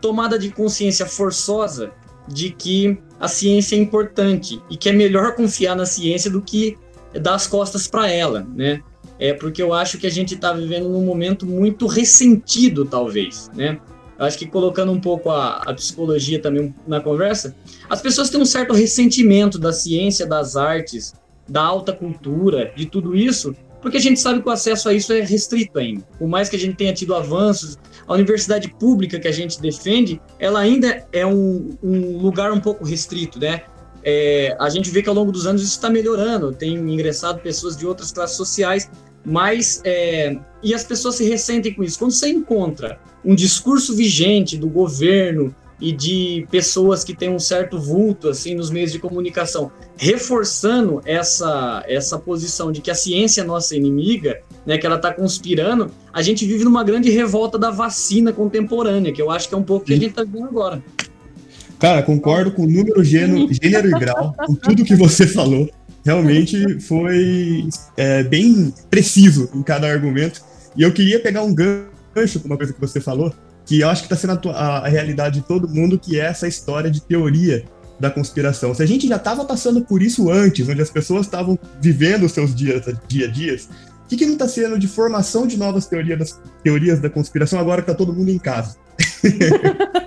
tomada de consciência forçosa de que a ciência é importante e que é melhor confiar na ciência do que dar as costas para ela, né? É porque eu acho que a gente está vivendo num momento muito ressentido, talvez, né? Eu acho que colocando um pouco a, a, psicologia também na conversa, as pessoas têm um certo ressentimento da ciência, das artes, da alta cultura, de tudo isso, porque a gente sabe que o acesso a isso é restrito ainda. Por mais que a gente tenha tido avanços, a universidade pública que a gente defende, ela ainda é um, um lugar um pouco restrito, né? É, a gente vê que ao longo dos anos isso está melhorando, tem ingressado pessoas de outras classes sociais, mas é, e as pessoas se ressentem com isso. Quando você encontra um discurso vigente do governo e de pessoas que têm um certo vulto assim nos meios de comunicação, reforçando essa essa posição de que a ciência é nossa inimiga, né, que ela está conspirando, a gente vive numa grande revolta da vacina contemporânea, que eu acho que é um pouco que a gente está vendo agora. Cara, concordo com o número, gênero, gênero e grau, com tudo que você falou. Realmente foi é, bem preciso em cada argumento. E eu queria pegar um gancho com uma coisa que você falou, que eu acho que está sendo a, a, realidade de todo mundo, que é essa história de teoria da conspiração. Se a gente já estava passando por isso antes, onde as pessoas estavam vivendo os seus dias, dia a dias, o que, que não está sendo de formação de novas teorias, das, teorias da conspiração agora que está todo mundo em casa?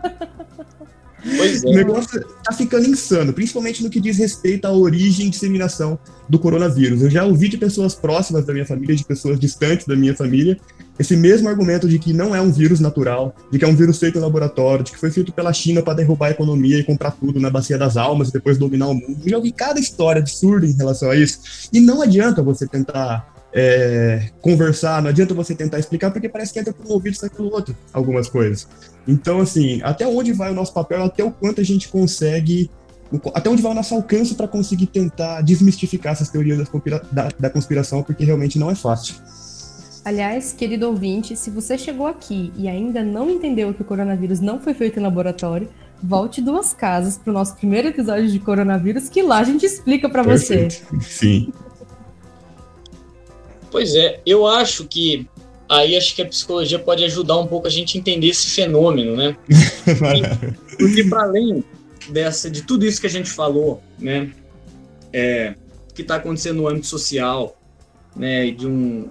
Pois é. O negócio tá ficando insano, principalmente no que diz respeito à origem e disseminação do coronavírus. Eu já ouvi de pessoas próximas da minha família, de pessoas distantes da minha família, esse mesmo argumento de que não é um vírus natural, de que é um vírus feito em laboratório, de que foi feito pela China para derrubar a economia e comprar tudo na bacia das almas e depois dominar o mundo. Eu já ouvi cada história absurda em relação a isso. E não adianta você tentar é, conversar, não adianta você tentar explicar, porque parece que entra por um ouvido e sai pelo outro algumas coisas. Então, assim, até onde vai o nosso papel, até o quanto a gente consegue, até onde vai o nosso alcance para conseguir tentar desmistificar essas teorias da, da conspiração, porque realmente não é fácil. Aliás, querido ouvinte, se você chegou aqui e ainda não entendeu que o coronavírus não foi feito em laboratório, volte duas casas para o nosso primeiro episódio de coronavírus, que lá a gente explica para você. Sim. Pois é, eu acho que aí acho que a psicologia pode ajudar um pouco a gente a entender esse fenômeno, né? Porque para além dessa, de tudo isso que a gente falou, né, é, que está acontecendo no âmbito social, né, de um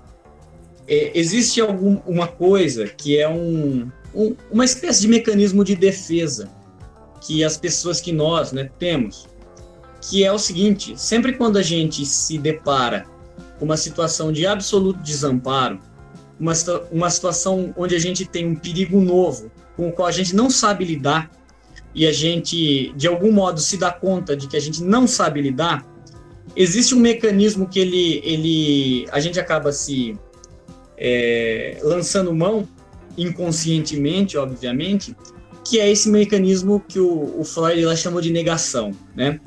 é, existe alguma coisa que é um, um, uma espécie de mecanismo de defesa que as pessoas que nós né, temos, que é o seguinte: sempre quando a gente se depara uma situação de absoluto desamparo, uma, uma situação onde a gente tem um perigo novo com o qual a gente não sabe lidar e a gente de algum modo se dá conta de que a gente não sabe lidar, existe um mecanismo que ele, ele a gente acaba se é, lançando mão, inconscientemente, obviamente, que é esse mecanismo que o, o Freud ela chamou de negação, né?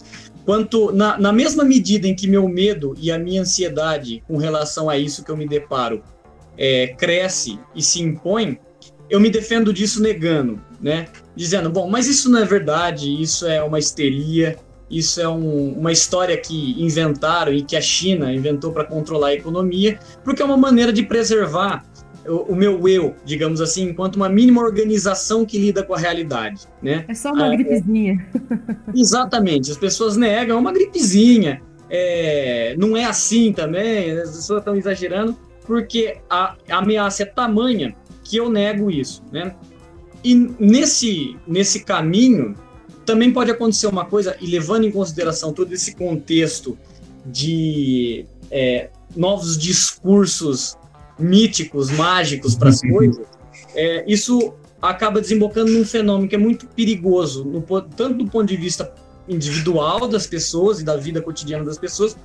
Quanto na, na mesma medida em que meu medo e a minha ansiedade com relação a isso que eu me deparo é, cresce e se impõe, eu me defendo disso negando, né? Dizendo, bom, mas isso não é verdade, isso é uma histeria, isso é um, uma história que inventaram e que a China inventou para controlar a economia, porque é uma maneira de preservar o, o, meu eu, digamos assim, enquanto uma mínima organização que lida com a realidade, né? É só uma ah, gripezinha. É, exatamente, as pessoas negam é uma gripezinha. É, não é assim também, as pessoas estão exagerando, porque a, a ameaça é tamanha que eu nego isso, né? E nesse, nesse caminho, também pode acontecer uma coisa, e levando em consideração todo esse contexto de é, novos discursos míticos, mágicos para as uhum. coisas, é, isso acaba desembocando num fenômeno que é muito perigoso, no, tanto do ponto de vista individual das pessoas e da vida cotidiana das pessoas,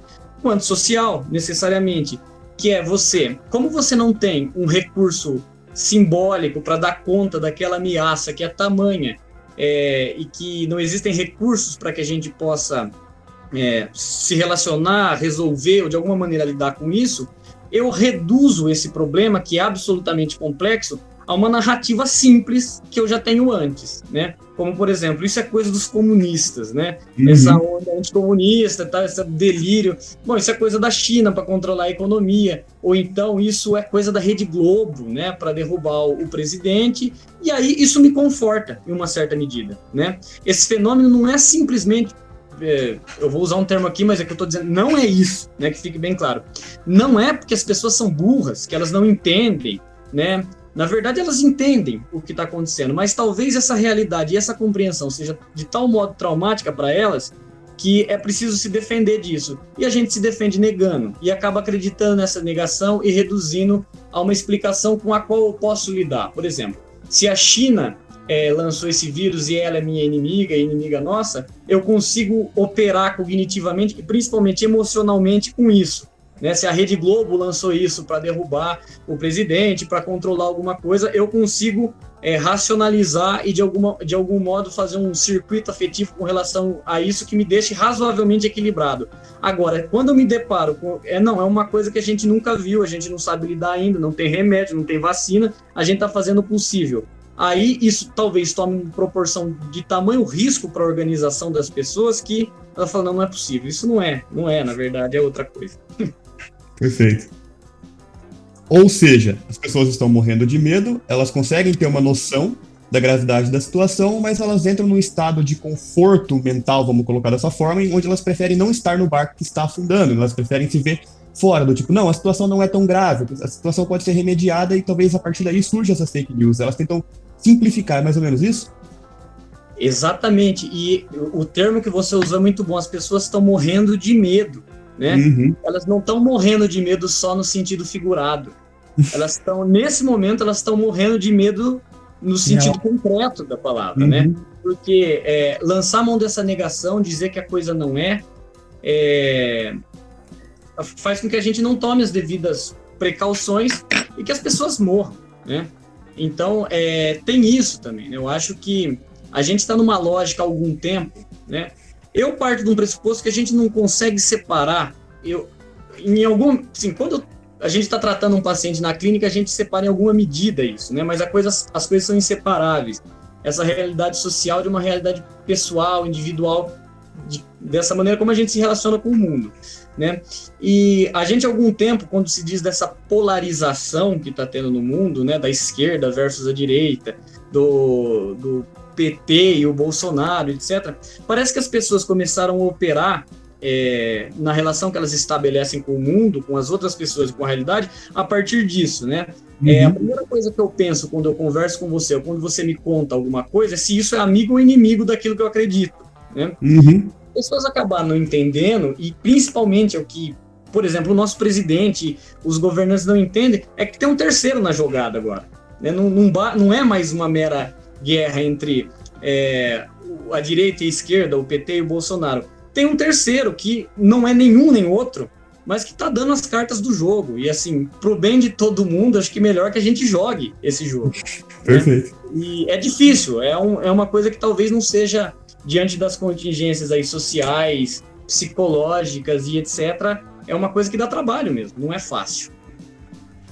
quanto social, necessariamente, que é você, como você não tem um recurso simbólico para dar conta daquela ameaça que é tamanha é, e que não existem recursos para que a gente possa é, se relacionar, resolver ou de alguma maneira lidar com isso, eu reduzo esse problema, que é absolutamente complexo, a uma narrativa simples que eu já tenho antes, né? Como, por exemplo, isso é coisa dos comunistas, né? Uhum. Essa onda anticomunista, tá? esse delírio. Bom, isso é coisa da China para controlar a economia. Ou então isso é coisa da Rede Globo, né? Para derrubar o presidente. E aí isso me conforta em uma certa medida, né? Esse fenômeno não é simplesmente é, eu vou usar um termo aqui, mas é que eu estou dizendo, não é isso, né? Que fique bem claro. Não é porque as pessoas são burras, que elas não entendem, né? Na verdade, elas entendem o que está acontecendo, mas talvez essa realidade e essa compreensão seja de tal modo traumática para elas que é preciso se defender disso. E a gente se defende negando e acaba acreditando nessa negação e reduzindo a uma explicação com a qual eu posso lidar. Por exemplo, se a China é, lançou esse vírus e ela é minha inimiga, inimiga nossa, eu consigo operar cognitivamente e principalmente emocionalmente com isso. Né? Se a Rede Globo lançou isso para derrubar o presidente, para controlar alguma coisa, eu consigo é, racionalizar e de, alguma, de algum modo fazer um circuito afetivo com relação a isso que me deixe razoavelmente equilibrado. Agora, quando eu me deparo com. É, não, é uma coisa que a gente nunca viu, a gente não sabe lidar ainda, não tem remédio, não tem vacina, a gente está fazendo o possível. Aí isso talvez tome proporção de tamanho risco para a organização das pessoas que ela fala, não, não é possível. Isso não é, não é, na verdade, é outra coisa. Perfeito. Ou seja, as pessoas estão morrendo de medo, elas conseguem ter uma noção da gravidade da situação, mas elas entram num estado de conforto mental, vamos colocar dessa forma, onde elas preferem não estar no barco que está afundando, elas preferem se ver fora, do tipo, não, a situação não é tão grave, a situação pode ser remediada e talvez a partir daí surja essas fake news. Elas tentam simplificar, é mais ou menos isso? Exatamente, e o termo que você usou é muito bom, as pessoas estão morrendo de medo né? Uhum. Elas não estão morrendo de medo só no sentido figurado. Elas estão, nesse momento, elas estão morrendo de medo no sentido não. concreto da palavra, né? uhum. né? Porque é, lançar a mão dessa negação, dizer que a coisa não é, é, faz com que a gente não tome as devidas precauções e que as pessoas morram, né? Então, é, tem isso também. Né? Eu acho que a gente está numa lógica há algum tempo, né? Eu parto de um pressuposto que a gente não consegue separar. Eu, em algum, sim, quando a gente está tratando um paciente na clínica, a gente separa em alguma medida isso, né? Mas a coisa, as coisas são inseparáveis. Essa realidade social de uma realidade pessoal, individual, de, dessa maneira como a gente se relaciona com o mundo, né? E a gente, há algum tempo, quando se diz dessa polarização que está tendo no mundo, né? Da esquerda versus a direita, do, do PT e o Bolsonaro, etc., parece que as pessoas começaram a operar é, na relação que elas estabelecem com o mundo, com as outras pessoas e com a realidade, a partir disso, né? Uhum. É, a primeira coisa que eu penso quando eu converso com você, ou quando você me conta alguma coisa, é se isso é amigo ou inimigo daquilo que eu acredito, né? Uhum. As pessoas acabaram não entendendo, e principalmente é o que, por exemplo, o nosso presidente, os governantes não entendem, é que tem um terceiro na jogada agora. Né? Não, não, não é mais uma mera guerra entre é, a direita e a esquerda, o PT e o Bolsonaro. Tem um terceiro que não é nenhum nem outro, mas que está dando as cartas do jogo. E assim, pro bem de todo mundo, acho que melhor que a gente jogue esse jogo. Perfeito. Né? E é difícil, é, um, é uma coisa que talvez não seja diante das contingências aí sociais, psicológicas e etc. É uma coisa que dá trabalho mesmo, não é fácil.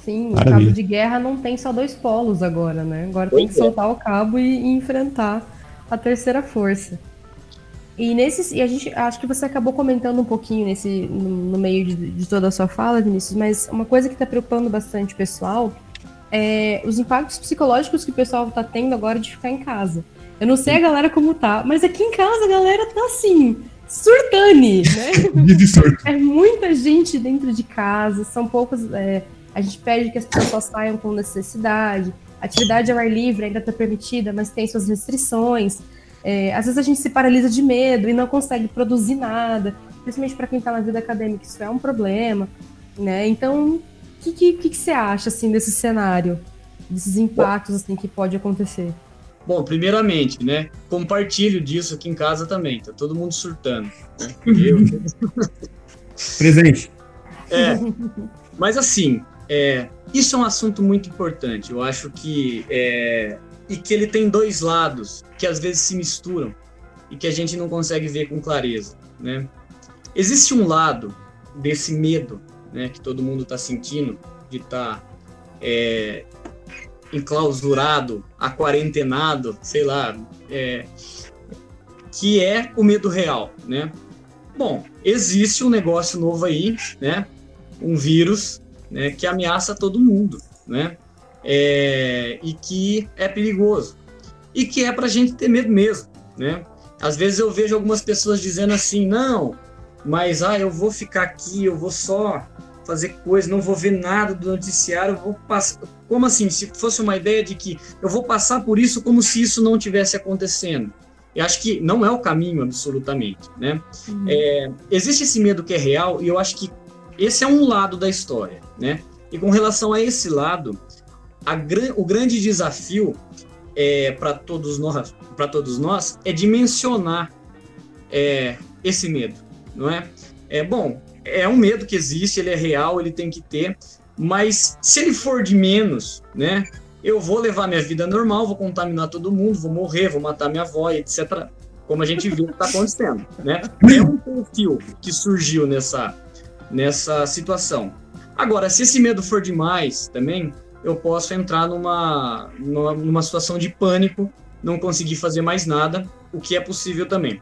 Sim, Maravilha. o cabo de guerra não tem só dois polos agora, né? Agora pois tem que é. soltar o cabo e, e, enfrentar a terceira força. E nesse, e a gente acho que você acabou comentando um pouquinho nesse no, no meio de, de, toda a sua fala, Vinícius, mas uma coisa que está preocupando bastante o pessoal é, os impactos psicológicos que o pessoal está tendo agora de ficar em casa. Eu não sei a galera como tá, mas aqui em casa a galera tá assim, surtane, né? é muita gente dentro de casa, são poucos. É, a gente pede que as pessoas só saiam com necessidade. atividade ao ar livre ainda está permitida, mas tem suas restrições. É, às vezes a gente se paralisa de medo e não consegue produzir nada, principalmente para quem está na vida acadêmica, isso é um problema, né? Então, o que, que, que, você acha assim desse cenário, desses impactos assim que pode acontecer? Bom, primeiramente, né? Compartilho disso aqui em casa também. Tá todo mundo surtando. Né? Eu... Presente. É. Mas assim, é, isso é um assunto muito importante. Eu acho que é, e que ele tem dois lados que às vezes se misturam e que a gente não consegue ver com clareza, né? Existe um lado desse medo, né, que todo mundo está sentindo de estar tá, é, enclausurado, aquarentenado, sei lá, é, que é o medo real, né? Bom, existe um negócio novo aí, né? Um vírus, né? Que ameaça todo mundo, né? É, e que é perigoso e que é para a gente ter medo mesmo, né? Às vezes eu vejo algumas pessoas dizendo assim, não, mas ah, eu vou ficar aqui, eu vou só fazer coisa, não vou ver nada do noticiário, vou passar. Como assim? Se fosse uma ideia de que eu vou passar por isso como se isso não tivesse acontecendo. Eu acho que não é o caminho, absolutamente, né? Uhum. É, existe esse medo que é real e eu acho que esse é um lado da história, né? E com relação a esse lado, a, o grande desafio é, para todos nós, todos nós, é dimensionar é, esse medo, não é? É bom, é um medo que existe, ele é real, ele tem que ter, mas se ele for de menos, né? Eu vou levar minha vida normal, vou contaminar todo mundo, vou morrer, vou matar minha avó, etc. Como a gente viu que está acontecendo, né? É um perfil que surgiu nessa nessa situação. Agora, se esse medo for demais também, eu posso entrar numa, numa, numa situação de pânico, não conseguir fazer mais nada, o que é possível também.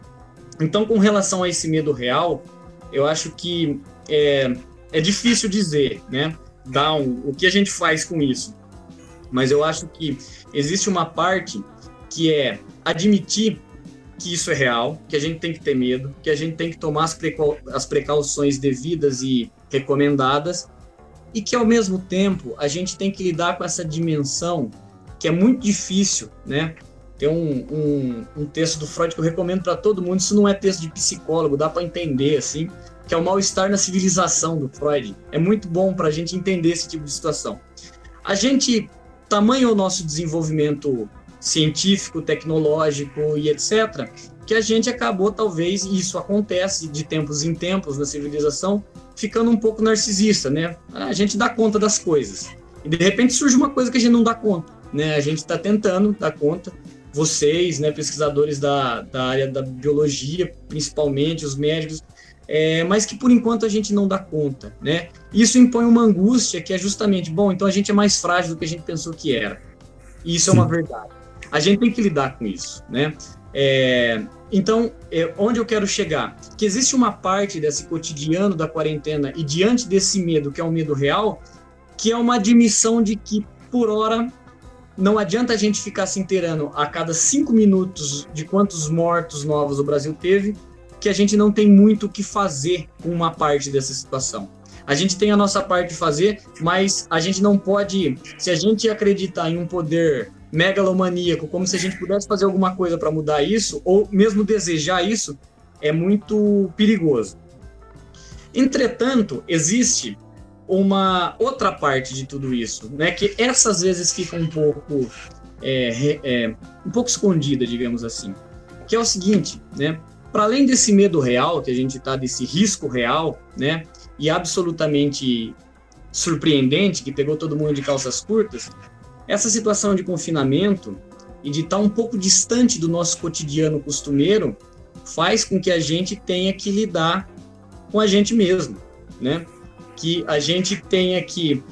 Então, com relação a esse medo real, eu acho que é, é difícil dizer, né? Dar um, o que a gente faz com isso. Mas eu acho que existe uma parte que é admitir que isso é real, que a gente tem que ter medo, que a gente tem que tomar as, precau as precauções devidas e recomendadas, e que ao mesmo tempo a gente tem que lidar com essa dimensão que é muito difícil, né? Tem um, um, um texto do Freud que eu recomendo para todo mundo. Isso não é texto de psicólogo, dá para entender assim, que é o mal-estar na civilização do Freud. É muito bom para a gente entender esse tipo de situação. A gente, tamanho o nosso desenvolvimento científico, tecnológico e etc., que a gente acabou, talvez, e isso acontece de tempos em tempos na civilização, ficando um pouco narcisista, né? A gente dá conta das coisas. E de repente surge uma coisa que a gente não dá conta, né? A gente está tentando dar conta. Vocês, né, pesquisadores da, da área da biologia, principalmente, os médicos, é, mas que por enquanto a gente não dá conta, né? Isso impõe uma angústia que é justamente, bom, então a gente é mais frágil do que a gente pensou que era. E isso Sim. é uma verdade. A gente tem que lidar com isso, né? É, então, é, onde eu quero chegar? Que existe uma parte desse cotidiano da quarentena e diante desse medo, que é um medo real, que é uma admissão de que, por hora, não adianta a gente ficar se inteirando a cada cinco minutos de quantos mortos novos o Brasil teve, que a gente não tem muito o que fazer com uma parte dessa situação. A gente tem a nossa parte de fazer, mas a gente não pode, se a gente acreditar em um poder megalomaníaco, como se a gente pudesse fazer alguma coisa para mudar isso, ou mesmo desejar isso, é muito perigoso. Entretanto, existe uma outra parte de tudo isso, né, que essas vezes fica um pouco é, é, um pouco escondida, digamos assim, que é o seguinte, né, para além desse medo real que a gente está desse risco real, né, e absolutamente surpreendente que pegou todo mundo de calças curtas, essa situação de confinamento e de estar um pouco distante do nosso cotidiano costumeiro faz com que a gente tenha que lidar com a gente mesmo, né? Que a gente tenha que.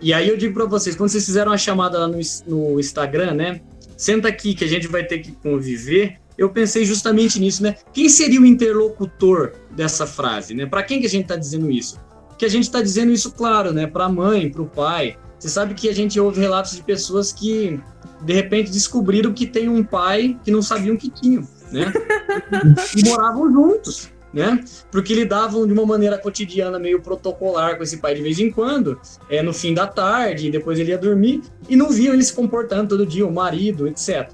E aí eu digo para vocês, quando vocês fizeram a chamada lá no, no Instagram, né? Senta aqui que a gente vai ter que conviver. Eu pensei justamente nisso, né? Quem seria o interlocutor dessa frase, né? Para quem que a gente está dizendo isso? Que a gente está dizendo isso, claro, né? Para a mãe, para o pai, Você sabe que a gente ouve relatos de pessoas que de repente descobriram que tem um pai que não sabiam que tinham, né? e moravam juntos, né? Porque lidavam de uma maneira cotidiana meio protocolar com esse pai de vez em quando, é no fim da tarde, depois ele ia dormir e não viam ele se comportando todo dia, o marido, etc.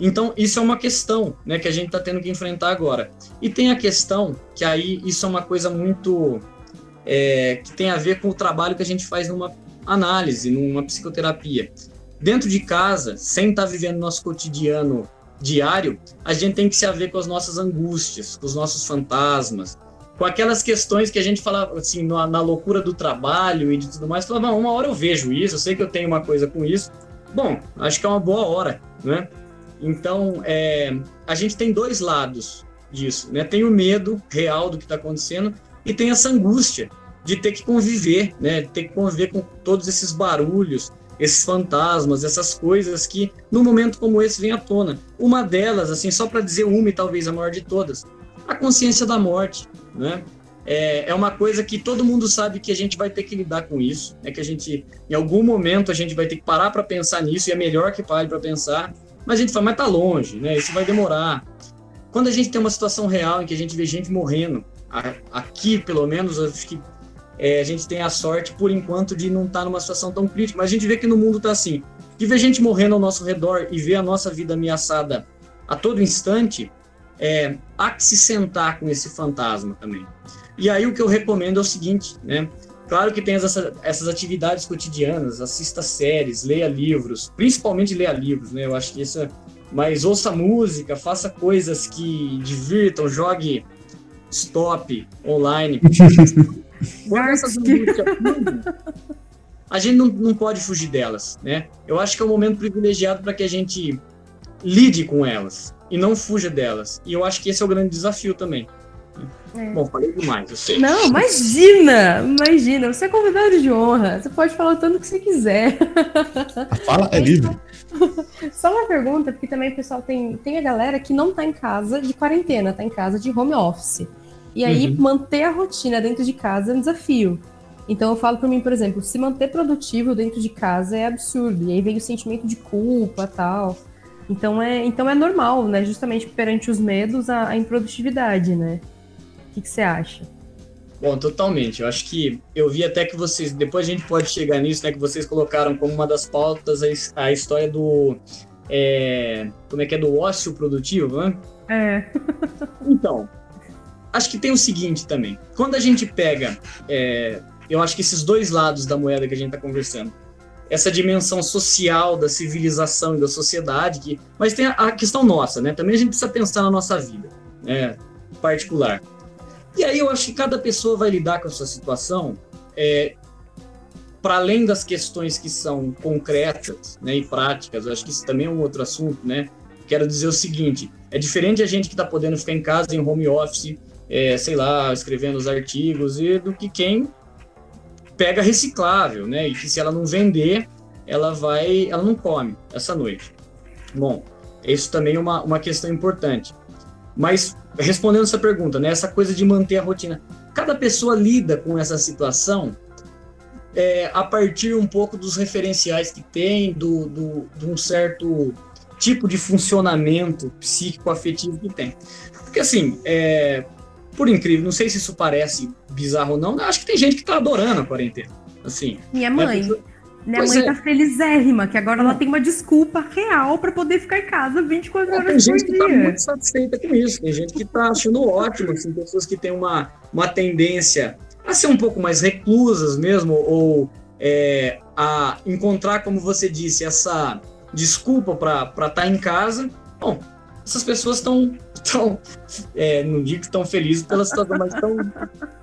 Então, isso é uma questão né, que a gente está tendo que enfrentar agora. E tem a questão que aí isso é uma coisa muito. É, que tem a ver com o trabalho que a gente faz numa análise, numa psicoterapia. Dentro de casa, sem estar tá vivendo nosso cotidiano diário, a gente tem que se haver com as nossas angústias, com os nossos fantasmas, com aquelas questões que a gente fala assim, na, na loucura do trabalho e de tudo mais, falava, uma hora eu vejo isso, eu sei que eu tenho uma coisa com isso. Bom, acho que é uma boa hora, né? Então, é, a gente tem dois lados disso, né? Tem o medo real do que está acontecendo e tem essa angústia de ter que conviver, né? Ter que conviver com todos esses barulhos, esses fantasmas, essas coisas que, num momento como esse, vem à tona. Uma delas, assim, só para dizer uma e talvez a maior de todas, a consciência da morte, né? É, é uma coisa que todo mundo sabe que a gente vai ter que lidar com isso, é que a gente, em algum momento, a gente vai ter que parar para pensar nisso, e é melhor que pare para pensar, mas a gente fala, mas tá longe, né? Isso vai demorar. Quando a gente tem uma situação real em que a gente vê gente morrendo, aqui pelo menos, acho que é, a gente tem a sorte, por enquanto, de não estar tá numa situação tão crítica, mas a gente vê que no mundo tá assim. De ver gente morrendo ao nosso redor e ver a nossa vida ameaçada a todo instante, é, há que se sentar com esse fantasma também. E aí o que eu recomendo é o seguinte, né? Claro que tem essa, essas atividades cotidianas, assista séries, leia livros, principalmente leia livros, né? Eu acho que isso é... Mas ouça música, faça coisas que divirtam, jogue stop online. essas a gente não, não pode fugir delas, né? Eu acho que é um momento privilegiado para que a gente lide com elas e não fuja delas. E eu acho que esse é o grande desafio também. É. Bom, falei demais, eu sei. Não, imagina! Imagina, você é convidado de honra. Você pode falar o tanto que você quiser. A fala é livre. Só uma pergunta, porque também o pessoal tem, tem a galera que não tá em casa de quarentena, tá em casa de home office. E aí, uhum. manter a rotina dentro de casa é um desafio. Então, eu falo para mim, por exemplo, se manter produtivo dentro de casa é absurdo. E aí vem o sentimento de culpa tal. Então é, então é normal, né? Justamente perante os medos, a, a improdutividade, né? que, que você acha? Bom, totalmente. Eu acho que eu vi até que vocês, depois a gente pode chegar nisso, né? Que vocês colocaram como uma das pautas a, a história do. É, como é que é? Do ócio produtivo, né? É. então, acho que tem o seguinte também. Quando a gente pega. É, eu acho que esses dois lados da moeda que a gente está conversando. Essa dimensão social da civilização e da sociedade, que, mas tem a, a questão nossa, né? Também a gente precisa pensar na nossa vida, né? Particular. E aí eu acho que cada pessoa vai lidar com a sua situação é, para além das questões que são concretas né, e práticas, eu acho que isso também é um outro assunto, né? Quero dizer o seguinte: é diferente a gente que está podendo ficar em casa em home office, é, sei lá, escrevendo os artigos, e do que quem pega reciclável, né? E que se ela não vender, ela vai, ela não come essa noite. Bom, isso também é uma, uma questão importante. Mas respondendo essa pergunta, né, essa coisa de manter a rotina, cada pessoa lida com essa situação é, a partir um pouco dos referenciais que tem, do, do, de um certo tipo de funcionamento psíquico-afetivo que tem. Porque assim, é, por incrível, não sei se isso parece bizarro ou não, acho que tem gente que está adorando a quarentena. Assim, Minha mãe. Né, minha pois mãe é. tá felizérrima, que agora ela tem uma desculpa real para poder ficar em casa 24 é, horas por dia. Tem gente que tá muito satisfeita com isso, tem gente que tá achando ótimo, assim, pessoas que têm uma, uma tendência a ser um pouco mais reclusas mesmo, ou é, a encontrar, como você disse, essa desculpa para estar tá em casa. Bom, essas pessoas estão, tão, é, não digo que estão felizes pela situação, mas estão,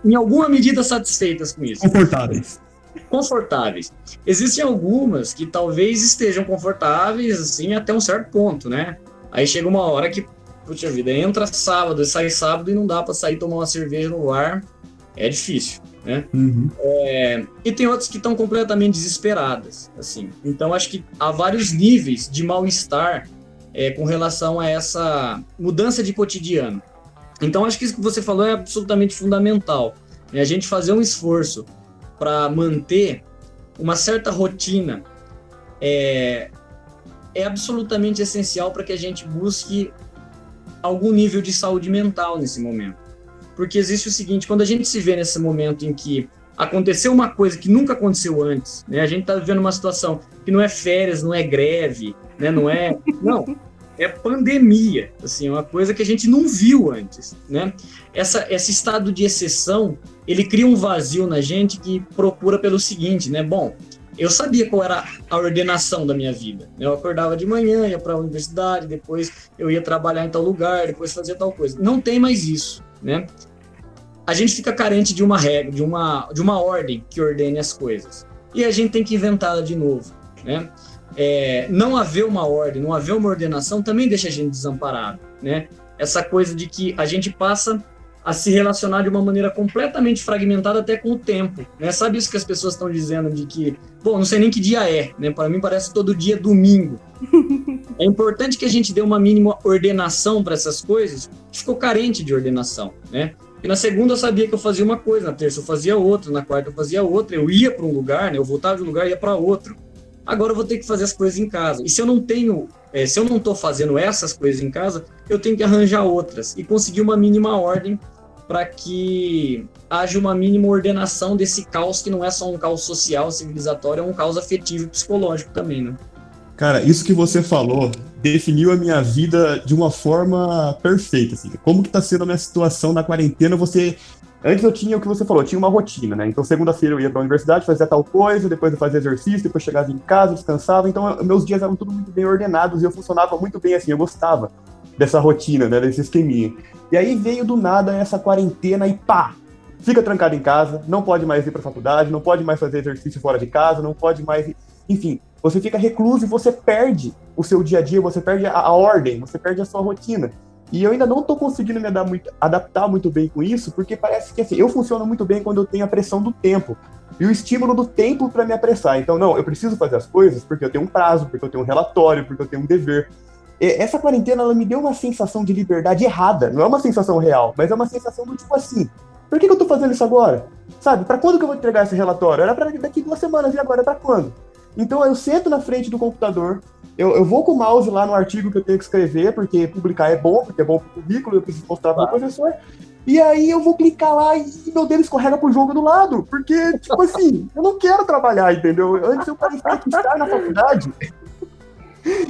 em alguma medida, satisfeitas com isso. Confortáveis confortáveis. Existem algumas que talvez estejam confortáveis, assim, até um certo ponto, né? Aí chega uma hora que, puxa vida, entra sábado e sai sábado e não dá para sair tomar uma cerveja no ar. É difícil, né? Uhum. É, e tem outras que estão completamente desesperadas, assim. Então, acho que há vários níveis de mal-estar é, com relação a essa mudança de cotidiano. Então, acho que isso que você falou é absolutamente fundamental. Né? A gente fazer um esforço para manter uma certa rotina é, é absolutamente essencial para que a gente busque algum nível de saúde mental nesse momento. Porque existe o seguinte, quando a gente se vê nesse momento em que aconteceu uma coisa que nunca aconteceu antes, né? A gente está vivendo uma situação que não é férias, não é greve, né? Não é, não, é pandemia, assim, é uma coisa que a gente não viu antes, né? Essa, esse estado de exceção, ele cria um vazio na gente que procura pelo seguinte, né? Bom, eu sabia qual era a ordenação da minha vida. Eu acordava de manhã, ia para a universidade, depois eu ia trabalhar em tal lugar, depois fazia tal coisa. Não tem mais isso, né? A gente fica carente de uma regra, de uma, de uma ordem que ordene as coisas. E a gente tem que inventá-la de novo, né? É, não haver uma ordem, não haver uma ordenação também deixa a gente desamparado, né? Essa coisa de que a gente passa a se relacionar de uma maneira completamente fragmentada até com o tempo, né? Sabe isso que as pessoas estão dizendo de que, bom, não sei nem que dia é, né? Para mim parece todo dia domingo. é importante que a gente dê uma mínima ordenação para essas coisas. Ficou carente de ordenação, né? E na segunda eu sabia que eu fazia uma coisa, na terça eu fazia outra, na quarta eu fazia outra, eu ia para um lugar, né? Eu voltava de um lugar e ia para outro. Agora eu vou ter que fazer as coisas em casa. E se eu não tenho, é, se eu não estou fazendo essas coisas em casa, eu tenho que arranjar outras e conseguir uma mínima ordem para que haja uma mínima ordenação desse caos que não é só um caos social, civilizatório, é um caos afetivo e psicológico também, né? Cara, isso que você falou definiu a minha vida de uma forma perfeita, assim. Como que tá sendo a minha situação na quarentena? Você Antes eu tinha o que você falou, eu tinha uma rotina, né? Então segunda-feira eu ia para a universidade, fazia tal coisa, depois eu fazia exercício, depois chegava em casa, descansava. Então eu, meus dias eram tudo muito bem ordenados e eu funcionava muito bem assim, eu gostava dessa rotina, né, desse esqueminha. E aí veio do nada essa quarentena e pá, fica trancado em casa, não pode mais ir para faculdade, não pode mais fazer exercício fora de casa, não pode mais, enfim, você fica recluso e você perde o seu dia a dia, você perde a, a ordem, você perde a sua rotina. E eu ainda não estou conseguindo me muito, adaptar muito bem com isso, porque parece que assim, eu funciono muito bem quando eu tenho a pressão do tempo. E o estímulo do tempo para me apressar. Então, não, eu preciso fazer as coisas porque eu tenho um prazo, porque eu tenho um relatório, porque eu tenho um dever. Essa quarentena ela me deu uma sensação de liberdade errada. Não é uma sensação real, mas é uma sensação do tipo assim: por que, que eu tô fazendo isso agora? Sabe, para quando que eu vou entregar esse relatório? Era para daqui duas semanas e agora é para quando? Então eu sento na frente do computador, eu, eu, vou com o mouse lá no artigo que eu tenho que escrever, porque publicar é bom, porque é bom pro currículo, eu preciso mostrar para o professor. E aí eu vou clicar lá e meu dedo escorrega pro jogo do lado. Porque, tipo assim, eu não quero trabalhar, entendeu? Antes eu parecia que estar na faculdade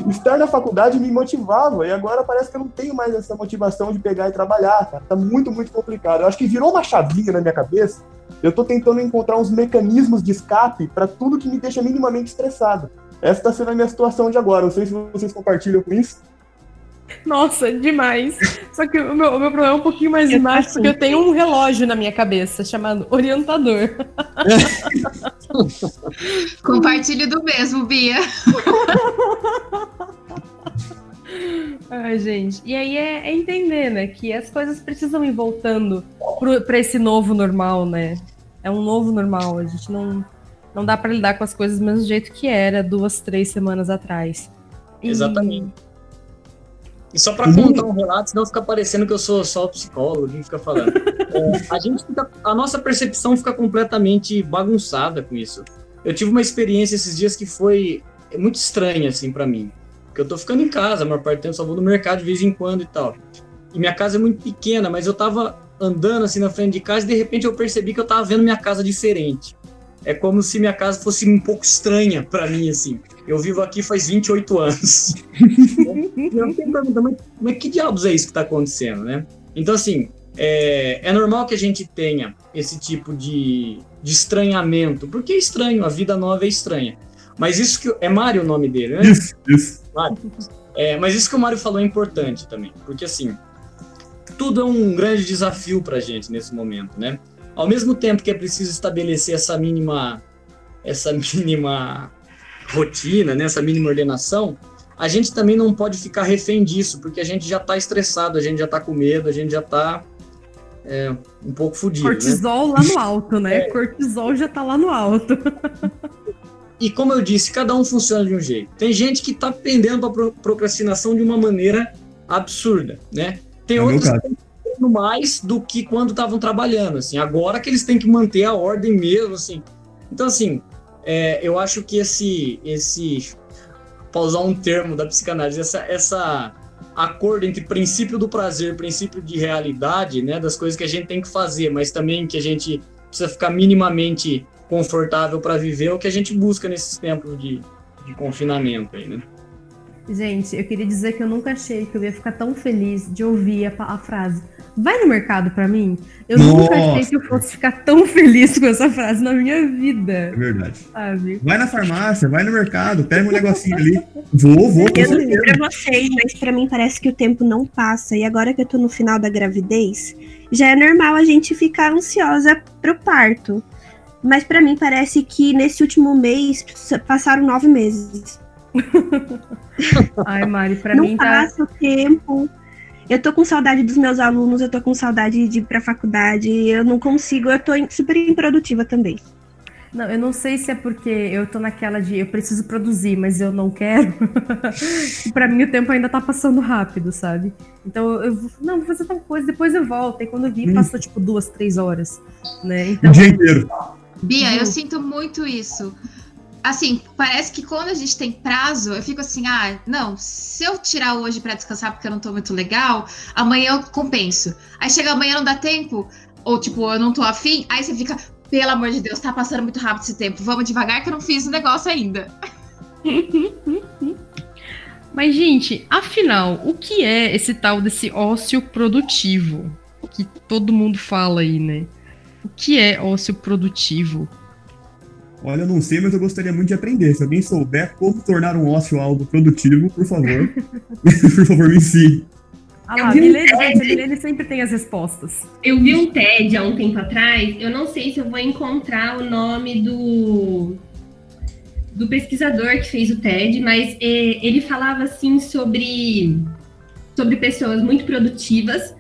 estar na faculdade me motivava, e agora parece que eu não tenho mais essa motivação de pegar e trabalhar, cara. Tá muito, muito complicado. Eu acho que virou uma chavinha na minha cabeça. Eu tô tentando encontrar uns mecanismos de escape para tudo que me deixa minimamente estressado. Essa tá sendo a minha situação de agora. Não sei se vocês compartilham com isso. Nossa, demais. Só que o meu, o meu problema é um pouquinho mais embaixo, porque eu tenho um relógio na minha cabeça chamado orientador. Compartilhe do mesmo, Bia. Ai, gente. E aí é, é, entender, né, que as coisas precisam ir voltando para esse novo normal, né? É um novo normal. A gente não, não dá para lidar com as coisas do mesmo jeito que era duas, três semanas atrás. E... Exatamente. E só para contar um relato, senão fica parecendo que eu sou só psicólogo e fica falando. É, a gente fica, a nossa percepção fica completamente bagunçada com isso. Eu tive uma experiência esses dias que foi muito estranha assim para mim, porque eu tô ficando em casa, a maior parte do tempo só vou no mercado de vez em quando e tal. E minha casa é muito pequena, mas eu tava andando assim na frente de casa e de repente eu percebi que eu tava vendo minha casa diferente. É como se minha casa fosse um pouco estranha para mim assim. Eu vivo aqui faz 28 anos. eu fiquei perguntando, mas, mas que diabos é isso que está acontecendo, né? Então, assim, é, é, normal que a gente tenha esse tipo de, de estranhamento, porque é estranho, a vida nova é estranha. Mas isso que. É Mário o nome dele, né? Isso, isso. Mário. É, mas isso que o Mário falou é importante também, porque assim, tudo é um grande desafio para a gente nesse momento, né? Ao mesmo tempo que é preciso estabelecer essa mínima, essa mínima rotina, né, essa mínima ordenação, a gente também não pode ficar refém disso, porque a gente já está estressado, a gente já está com medo, a gente já está é, um pouco fudido. Né? Cortisol né? lá no alto, né? É. Cortisol já está lá no alto. E como eu disse, cada um funciona de um jeito. Tem gente que está pendendo para procrastinação de uma maneira absurda, né? Tem é outros que estão mais do que quando estavam trabalhando, assim. Agora que eles têm que manter a ordem mesmo, assim. Então, assim, é, eu acho que esse, esse, para usar um termo da psicanálise, essa, essa acordo entre princípio do prazer, princípio de realidade, né, das coisas que a gente tem que fazer, mas também que a gente precisa ficar minimamente confortável para viver, é o que a gente busca nesses tempos de, de confinamento aí, né? Gente, eu queria dizer que eu nunca achei que eu ia ficar tão feliz de ouvir a, a frase. Vai no mercado para mim? Eu Nossa. nunca achei que eu fosse ficar tão feliz com essa frase na minha vida. É verdade. Sabe? Vai na farmácia, vai no mercado, pega um negocinho ali. Vou, vou. Eu não sei pra vocês, mas pra mim parece que o tempo não passa. E agora que eu tô no final da gravidez, já é normal a gente ficar ansiosa pro parto. Mas para mim parece que nesse último mês passaram nove meses. Ai, Mari, pra não mim tá. Não passa o tempo. Eu tô com saudade dos meus alunos, eu tô com saudade de ir pra faculdade, eu não consigo, eu tô super improdutiva também. Não, eu não sei se é porque eu tô naquela de eu preciso produzir, mas eu não quero. para mim o tempo ainda tá passando rápido, sabe? Então eu vou, não, vou fazer tal coisa, depois eu volto. E quando eu vi, hum. passou tipo duas, três horas, né? Então, o dia inteiro. Bia, eu sinto muito isso assim, parece que quando a gente tem prazo, eu fico assim, ah, não, se eu tirar hoje para descansar porque eu não tô muito legal, amanhã eu compenso. Aí chega amanhã não dá tempo, ou tipo, eu não tô afim, aí você fica, pelo amor de Deus, tá passando muito rápido esse tempo, vamos devagar que eu não fiz o negócio ainda. Mas, gente, afinal, o que é esse tal desse ócio produtivo? Que todo mundo fala aí, né? O que é ócio produtivo? Olha, eu não sei, mas eu gostaria muito de aprender. Se alguém souber como tornar um ócio algo produtivo, por favor, por favor, me ensine. Ah lá, Milene, um Milene sempre tem as respostas. Eu vi um TED há um tempo atrás, eu não sei se eu vou encontrar o nome do, do pesquisador que fez o TED, mas é, ele falava assim sobre, sobre pessoas muito produtivas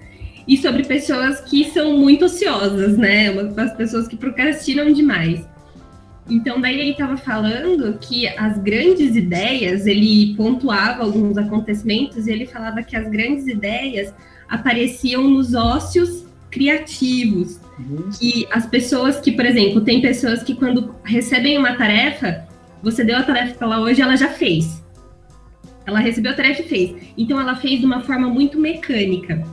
e sobre pessoas que são muito ociosas, né? As pessoas que procrastinam demais. Então, daí ele estava falando que as grandes ideias, ele pontuava alguns acontecimentos e ele falava que as grandes ideias apareciam nos ócios criativos. Uhum. Que as pessoas que, por exemplo, tem pessoas que quando recebem uma tarefa, você deu a tarefa para ela hoje, ela já fez. Ela recebeu a tarefa e fez. Então, ela fez de uma forma muito mecânica.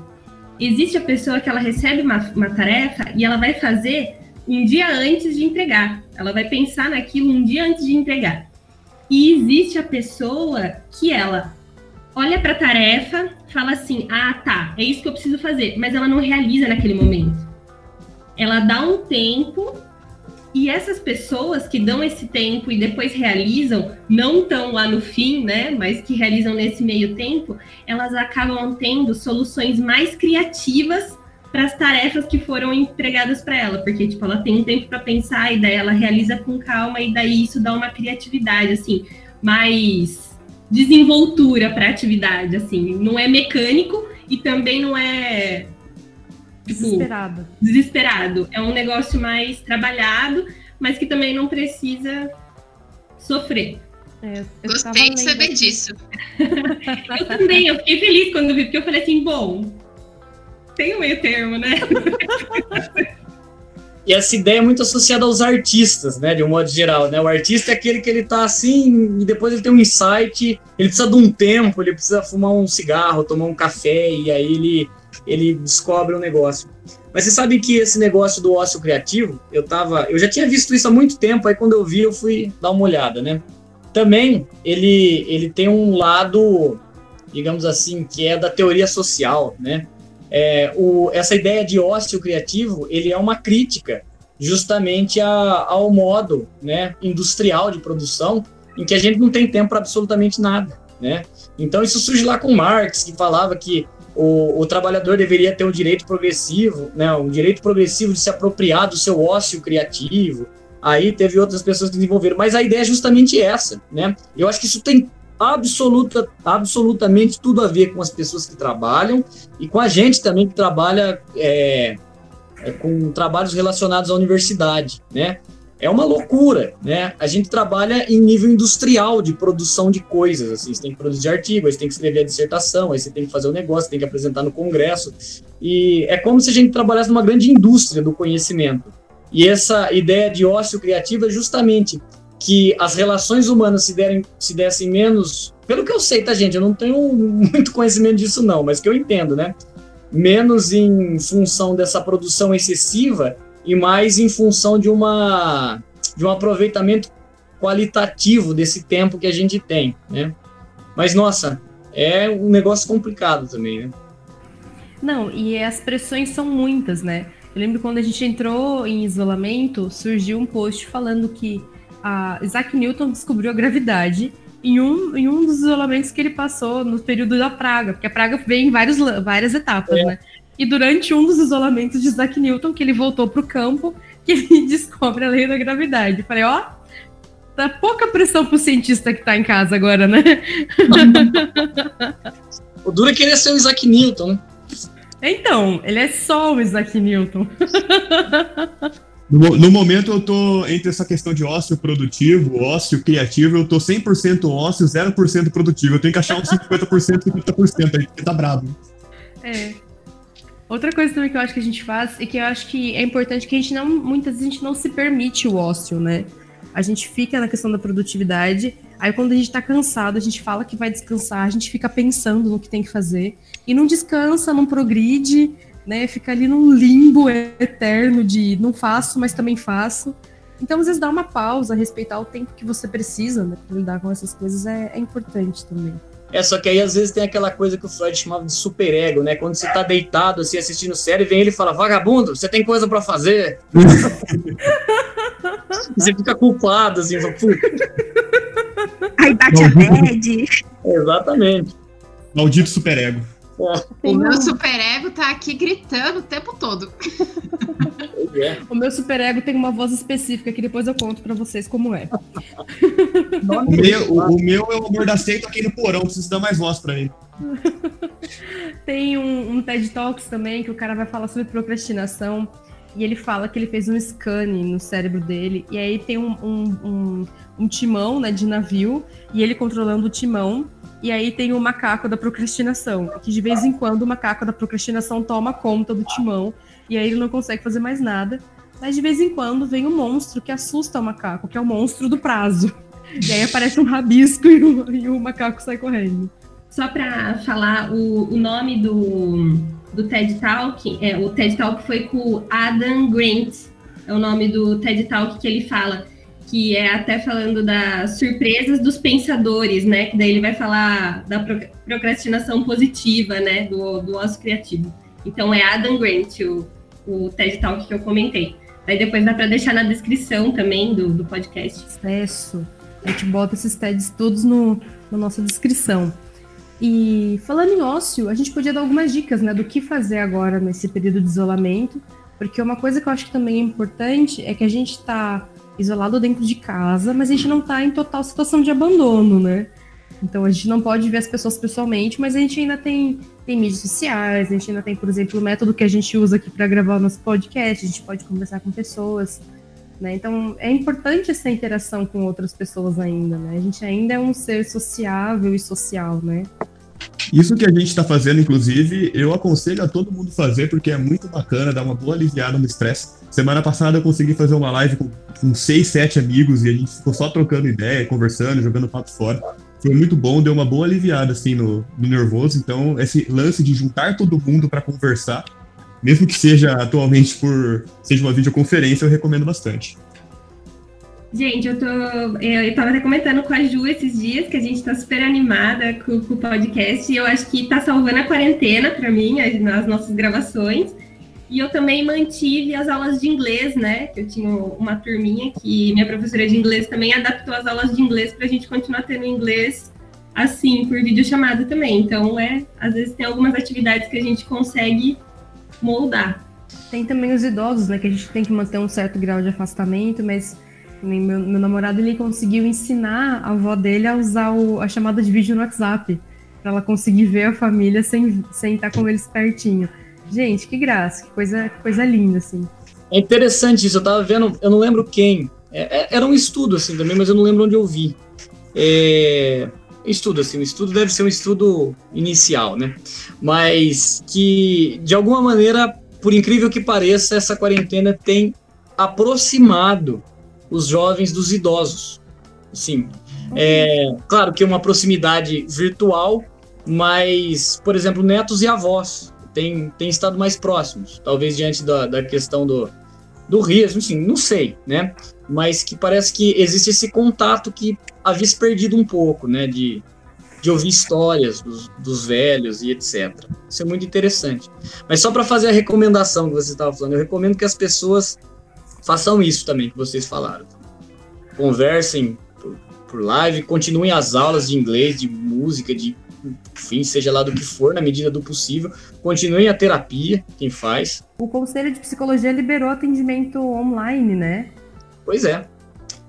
Existe a pessoa que ela recebe uma, uma tarefa e ela vai fazer um dia antes de entregar. Ela vai pensar naquilo um dia antes de entregar. E existe a pessoa que ela olha para a tarefa, fala assim: "Ah, tá, é isso que eu preciso fazer", mas ela não realiza naquele momento. Ela dá um tempo e essas pessoas que dão esse tempo e depois realizam, não estão lá no fim, né? Mas que realizam nesse meio tempo, elas acabam tendo soluções mais criativas para as tarefas que foram entregadas para ela, porque tipo ela tem um tempo para pensar e daí ela realiza com calma e daí isso dá uma criatividade assim, mais desenvoltura para a atividade, assim, não é mecânico e também não é tipo, desesperado. Desesperado, é um negócio mais trabalhado, mas que também não precisa sofrer. É, Gostei de saber disso. eu também, eu fiquei feliz quando vi, porque eu falei assim, bom, tem um meio termo, né? E essa ideia é muito associada aos artistas, né? De um modo geral, né? O artista é aquele que ele tá assim e depois ele tem um insight, ele precisa de um tempo, ele precisa fumar um cigarro, tomar um café e aí ele, ele descobre um negócio. Mas você sabe que esse negócio do ócio criativo, eu tava, eu já tinha visto isso há muito tempo, aí quando eu vi eu fui dar uma olhada, né? Também ele ele tem um lado, digamos assim, que é da teoria social, né? É, o, essa ideia de ócio criativo, ele é uma crítica justamente a, ao modo né, industrial de produção em que a gente não tem tempo para absolutamente nada, né? Então isso surge lá com Marx, que falava que o, o, trabalhador deveria ter um direito progressivo, né, um direito progressivo de se apropriar do seu ócio criativo. Aí teve outras pessoas que desenvolveram, mas a ideia é justamente essa, né? Eu acho que isso tem absoluta, absolutamente tudo a ver com as pessoas que trabalham e com a gente também que trabalha é, é, com trabalhos relacionados à universidade, né? É uma loucura, né? A gente trabalha em nível industrial de produção de coisas, assim, você tem que produzir artigo, aí você tem que escrever a dissertação, aí você tem que fazer o um negócio, tem que apresentar no congresso, e é como se a gente trabalhasse numa grande indústria do conhecimento. E essa ideia de ócio criativo é justamente que as relações humanas se, derem, se dessem menos. Pelo que eu sei, tá, gente? Eu não tenho muito conhecimento disso, não, mas que eu entendo, né? Menos em função dessa produção excessiva e mais em função de uma de um aproveitamento qualitativo desse tempo que a gente tem, né? Mas nossa, é um negócio complicado também, né? Não, e as pressões são muitas, né? Eu lembro quando a gente entrou em isolamento, surgiu um post falando que a Isaac Newton descobriu a gravidade em um, em um dos isolamentos que ele passou no período da praga, porque a praga vem em vários, várias etapas, é. né? E durante um dos isolamentos de Isaac Newton, que ele voltou para o campo, que ele descobre a lei da gravidade. Eu falei, ó, tá pouca pressão pro cientista que tá em casa agora, né? o duro é querer ser o Isaac Newton, né? Então, ele é só o Isaac Newton. No, no, momento eu tô entre essa questão de ócio produtivo, ócio criativo, eu tô 100% ócio, 0% produtivo. Eu tenho que achar uns 50% e 50% aí, porque tá brabo. É. Outra coisa também que eu acho que a gente faz e que eu acho que é importante que a gente não, muitas vezes a gente não se permite o ócio, né? A gente fica na questão da produtividade, aí quando a gente tá cansado, a gente fala que vai descansar, a gente fica pensando no que tem que fazer e não descansa, não progride, né? Fica ali num limbo eterno de não faço, mas também faço. Então, às vezes, dar uma pausa, respeitar o tempo que você precisa né, para lidar com essas coisas é, é, importante também. É, só que aí às vezes tem aquela coisa que o Freud chamava de superego, né? Quando você tá deitado assim, assistindo série, vem ele e fala: Vagabundo, você tem coisa para fazer. você fica culpado, assim, fala, Aí bate a bad. Exatamente. Maldito superego. O meu superego tá aqui gritando o tempo todo. É. O meu superego tem uma voz específica que depois eu conto para vocês como é. o, meu, o, o, meu é o amor da seita aqui no porão, preciso dar mais voz para ele. Tem um, um TED Talks também que o cara vai falar sobre procrastinação e ele fala que ele fez um scanning no cérebro dele, e aí tem um, um, um, um timão né, de navio, e ele controlando o timão, e aí tem o macaco da procrastinação, que de vez em quando o macaco da procrastinação toma conta do timão e aí ele não consegue fazer mais nada. Mas de vez em quando vem um monstro que assusta o macaco, que é o monstro do prazo. E aí aparece um rabisco e o, e o macaco sai correndo. Só para falar o, o nome do, do TED Talk, é, o TED Talk foi com Adam Grant, é o nome do TED Talk que ele fala que é até falando das surpresas dos pensadores, né? Que daí ele vai falar da procrastinação positiva, né? Do, do ócio criativo. Então é Adam Grant, o, o TED Talk que eu comentei. Aí depois dá para deixar na descrição também do, do podcast. Isso. A gente bota esses TEDs todos no, na nossa descrição. E falando em ócio, a gente podia dar algumas dicas, né, do que fazer agora nesse período de isolamento, porque uma coisa que eu acho que também é importante é que a gente está isolado dentro de casa, mas a gente não está em total situação de abandono, né? Então a gente não pode ver as pessoas pessoalmente, mas a gente ainda tem, tem mídias sociais, a gente ainda tem, por exemplo, o método que a gente usa aqui para gravar o nosso podcast, a gente pode conversar com pessoas. Né? Então é importante essa interação com outras pessoas ainda, né? A gente ainda é um ser sociável e social, né? Isso que a gente está fazendo, inclusive, eu aconselho a todo mundo fazer, porque é muito bacana, dá uma boa aliviada no estresse. Semana passada eu consegui fazer uma live com, com seis, sete amigos e a gente ficou só trocando ideia, conversando, jogando papo fora. Foi muito bom, deu uma boa aliviada assim no, no nervoso. Então, esse lance de juntar todo mundo para conversar, mesmo que seja atualmente por seja uma videoconferência, eu recomendo bastante. Gente, eu tô. Eu, eu tava até comentando com a Ju esses dias que a gente tá super animada com, com o podcast e eu acho que tá salvando a quarentena para mim, as, nas nossas gravações. E eu também mantive as aulas de inglês, né? Eu tinha uma turminha que minha professora de inglês também adaptou as aulas de inglês para a gente continuar tendo inglês assim, por videochamada também. Então, é, às vezes tem algumas atividades que a gente consegue moldar. Tem também os idosos, né? Que a gente tem que manter um certo grau de afastamento, mas meu, meu namorado ele conseguiu ensinar a avó dele a usar o, a chamada de vídeo no WhatsApp, para ela conseguir ver a família sem, sem estar com eles pertinho. Gente, que graça, que coisa, que coisa linda, assim. É interessante isso, eu tava vendo, eu não lembro quem. É, é, era um estudo, assim, também, mas eu não lembro onde eu vi. É, estudo, assim, o estudo deve ser um estudo inicial, né? Mas que, de alguma maneira, por incrível que pareça, essa quarentena tem aproximado os jovens dos idosos. Sim. É, claro que é uma proximidade virtual, mas, por exemplo, netos e avós têm, têm estado mais próximos, talvez diante da, da questão do, do risco, enfim, não sei, né? Mas que parece que existe esse contato que havia se perdido um pouco, né? De, de ouvir histórias dos, dos velhos e etc. Isso é muito interessante. Mas só para fazer a recomendação que você estava falando, eu recomendo que as pessoas façam isso também que vocês falaram. Conversem por, por live, continuem as aulas de inglês, de música, de enfim, seja lá do que for, na medida do possível. Continuem a terapia, quem faz. O Conselho de Psicologia liberou atendimento online, né? Pois é.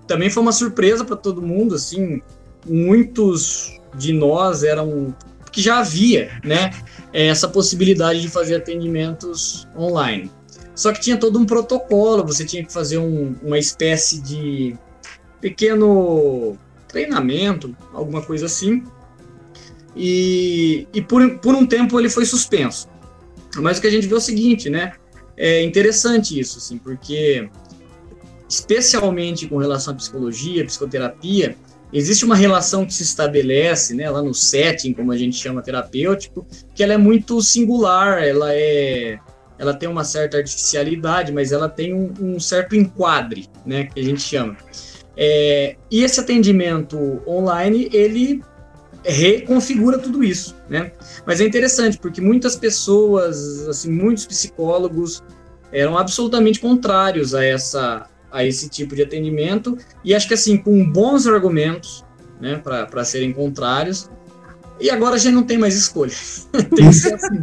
Também foi uma surpresa para todo mundo, assim, muitos de nós eram que já havia, né, essa possibilidade de fazer atendimentos online. Só que tinha todo um protocolo, você tinha que fazer um, uma espécie de pequeno treinamento, alguma coisa assim. E, e por, por um tempo ele foi suspenso. Mas o que a gente vê é o seguinte, né? É interessante isso, assim, porque especialmente com relação à psicologia, psicoterapia, existe uma relação que se estabelece, né, lá no setting, como a gente chama terapêutico, que ela é muito singular, ela é ela tem uma certa artificialidade, mas ela tem um, um certo enquadre, né, que a gente chama. É, e esse atendimento online, ele reconfigura tudo isso, né? Mas é interessante porque muitas pessoas, assim, muitos psicólogos eram absolutamente contrários a essa a esse tipo de atendimento e acho que assim com bons argumentos, né, para serem contrários. E agora a gente não tem mais escolha. tem que ser assim.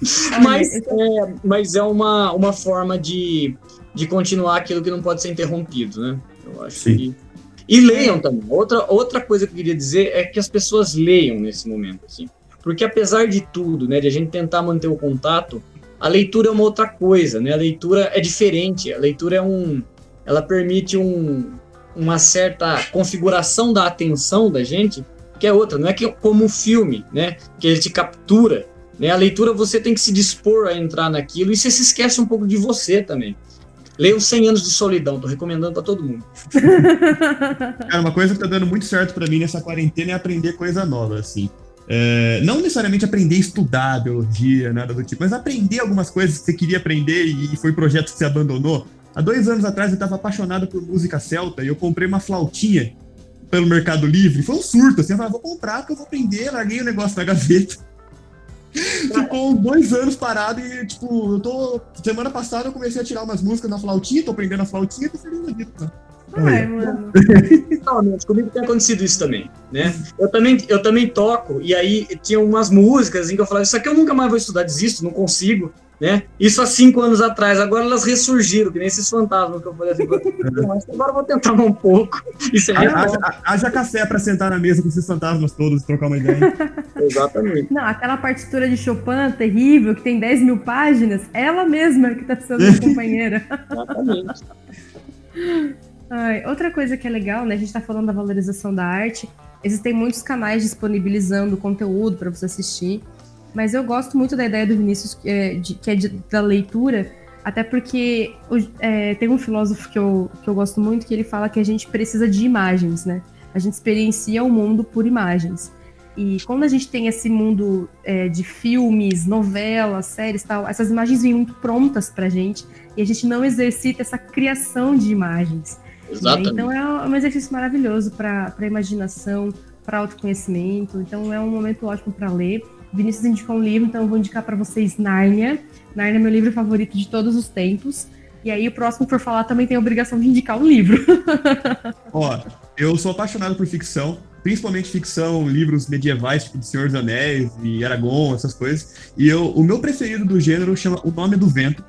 mas, é, mas é uma, uma forma de, de continuar aquilo que não pode ser interrompido, né? Eu acho Sim. que e leiam também. Outra, outra coisa que eu queria dizer é que as pessoas leiam nesse momento, assim. Porque apesar de tudo, né, de a gente tentar manter o contato, a leitura é uma outra coisa, né? A leitura é diferente. A leitura é um, ela permite um, uma certa configuração da atenção da gente, que é outra. Não é que como um filme, né? Que ele te captura. Né? A leitura você tem que se dispor a entrar naquilo e você se esquece um pouco de você também. Leia os 100 anos de solidão, tô recomendando para todo mundo. Cara, uma coisa que tá dando muito certo para mim nessa quarentena é aprender coisa nova, assim. É, não necessariamente aprender a estudar biologia, nada do tipo, mas aprender algumas coisas que você queria aprender e foi projeto que você abandonou. Há dois anos atrás eu estava apaixonado por música celta e eu comprei uma flautinha pelo Mercado Livre. Foi um surto, assim, eu falei, ah, vou comprar porque eu vou aprender, larguei o negócio na gaveta. Ficou dois anos parado e, tipo, eu tô. Semana passada eu comecei a tirar umas músicas na flautinha, tô aprendendo a flautinha e tô feliz da vida. Tá? Ai, mano. Não, comigo tem acontecido isso também, né? Eu também, eu também toco, e aí tinha umas músicas em que eu falava, isso aqui eu nunca mais vou estudar, desisto, não consigo né? Isso há cinco anos atrás, agora elas ressurgiram, que nem esses fantasmas que eu falei assim, agora eu vou tentar um pouco. Isso é haja, haja café para sentar na mesa com esses fantasmas todos e trocar uma ideia. Exatamente. Não, aquela partitura de Chopin terrível, que tem 10 mil páginas, ela mesma que está sendo companheira. Exatamente. Ai, outra coisa que é legal, né? A gente está falando da valorização da arte. Existem muitos canais disponibilizando conteúdo para você assistir. Mas eu gosto muito da ideia do Vinícius, que é, de, que é de, da leitura, até porque é, tem um filósofo que eu, que eu gosto muito que ele fala que a gente precisa de imagens, né? A gente experiencia o mundo por imagens. E quando a gente tem esse mundo é, de filmes, novelas, séries tal, essas imagens vêm muito prontas pra gente e a gente não exercita essa criação de imagens. Exatamente. Então é um exercício maravilhoso para a imaginação, para autoconhecimento. Então é um momento ótimo para ler. Vinícius indicou um livro, então eu vou indicar para vocês Nárnia. Nárnia é meu livro favorito de todos os tempos. E aí o próximo por falar também tem a obrigação de indicar um livro. Ó, eu sou apaixonado por ficção, principalmente ficção, livros medievais, tipo de Senhor dos Anéis e Aragorn, essas coisas. E eu, o meu preferido do gênero chama O Nome do Vento,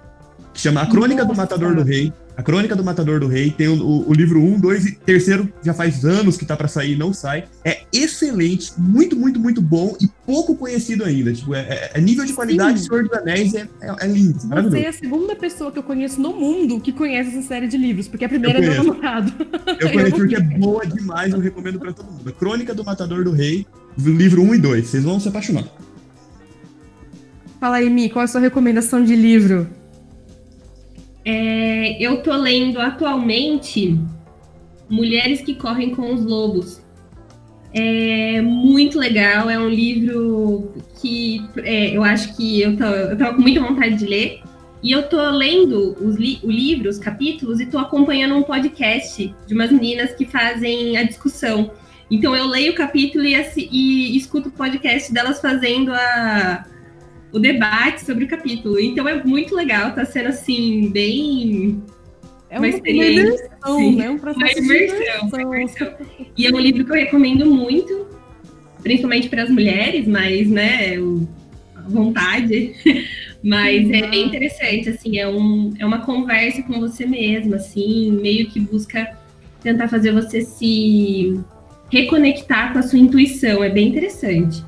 que chama A Crônica Nossa. do Matador do Rei. A Crônica do Matador do Rei tem o, o, livro 1, 2 e terceiro já faz anos que tá para sair não sai. É excelente, muito, muito, muito bom e pouco conhecido ainda. Tipo, é, é, é nível de qualidade Senhor dos Anéis é, é, é lindo. Você é a segunda pessoa que eu conheço no mundo que conhece essa série de livros, porque a primeira é meu namorado. Eu conheço porque é boa demais, eu recomendo para todo mundo. A Crônica do Matador do Rei, livro 1 e 2. Vocês vão se apaixonar. Fala aí, Mi, qual é a sua recomendação de livro? É, eu tô lendo atualmente Mulheres que Correm com os Lobos. É muito legal, é um livro que é, eu acho que eu, tô, eu com muita vontade de ler. E eu tô lendo os li o livro, os capítulos, e tô acompanhando um podcast de umas meninas que fazem a discussão. Então eu leio o capítulo e, e escuto o podcast delas fazendo a, o debate sobre o capítulo. Então é muito legal, tá sendo assim, bem. É uma, uma experiência. Imersão, né? um processo uma imersão, uma imersão. E é um livro que eu recomendo muito, principalmente para as mulheres, mas, né, vontade. Mas uhum. é bem interessante, assim, é, um, é uma conversa com você mesma, assim, meio que busca tentar fazer você se reconectar com a sua intuição. É bem interessante.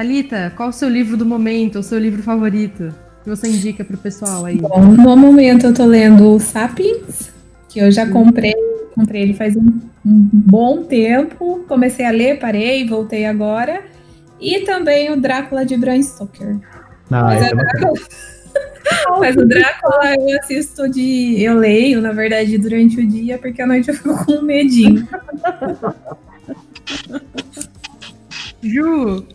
Talita, qual o seu livro do momento, o seu livro favorito que você indica para o pessoal aí? Bom, no momento eu tô lendo o Sapiens, que eu já comprei, comprei ele faz um, um bom tempo, comecei a ler, parei, voltei agora, e também o Drácula de Bram Stoker. Ah, Mas, é Drácula... Mas o Drácula eu assisto de. Eu leio, na verdade, durante o dia, porque à noite eu fico com medinho. Ju,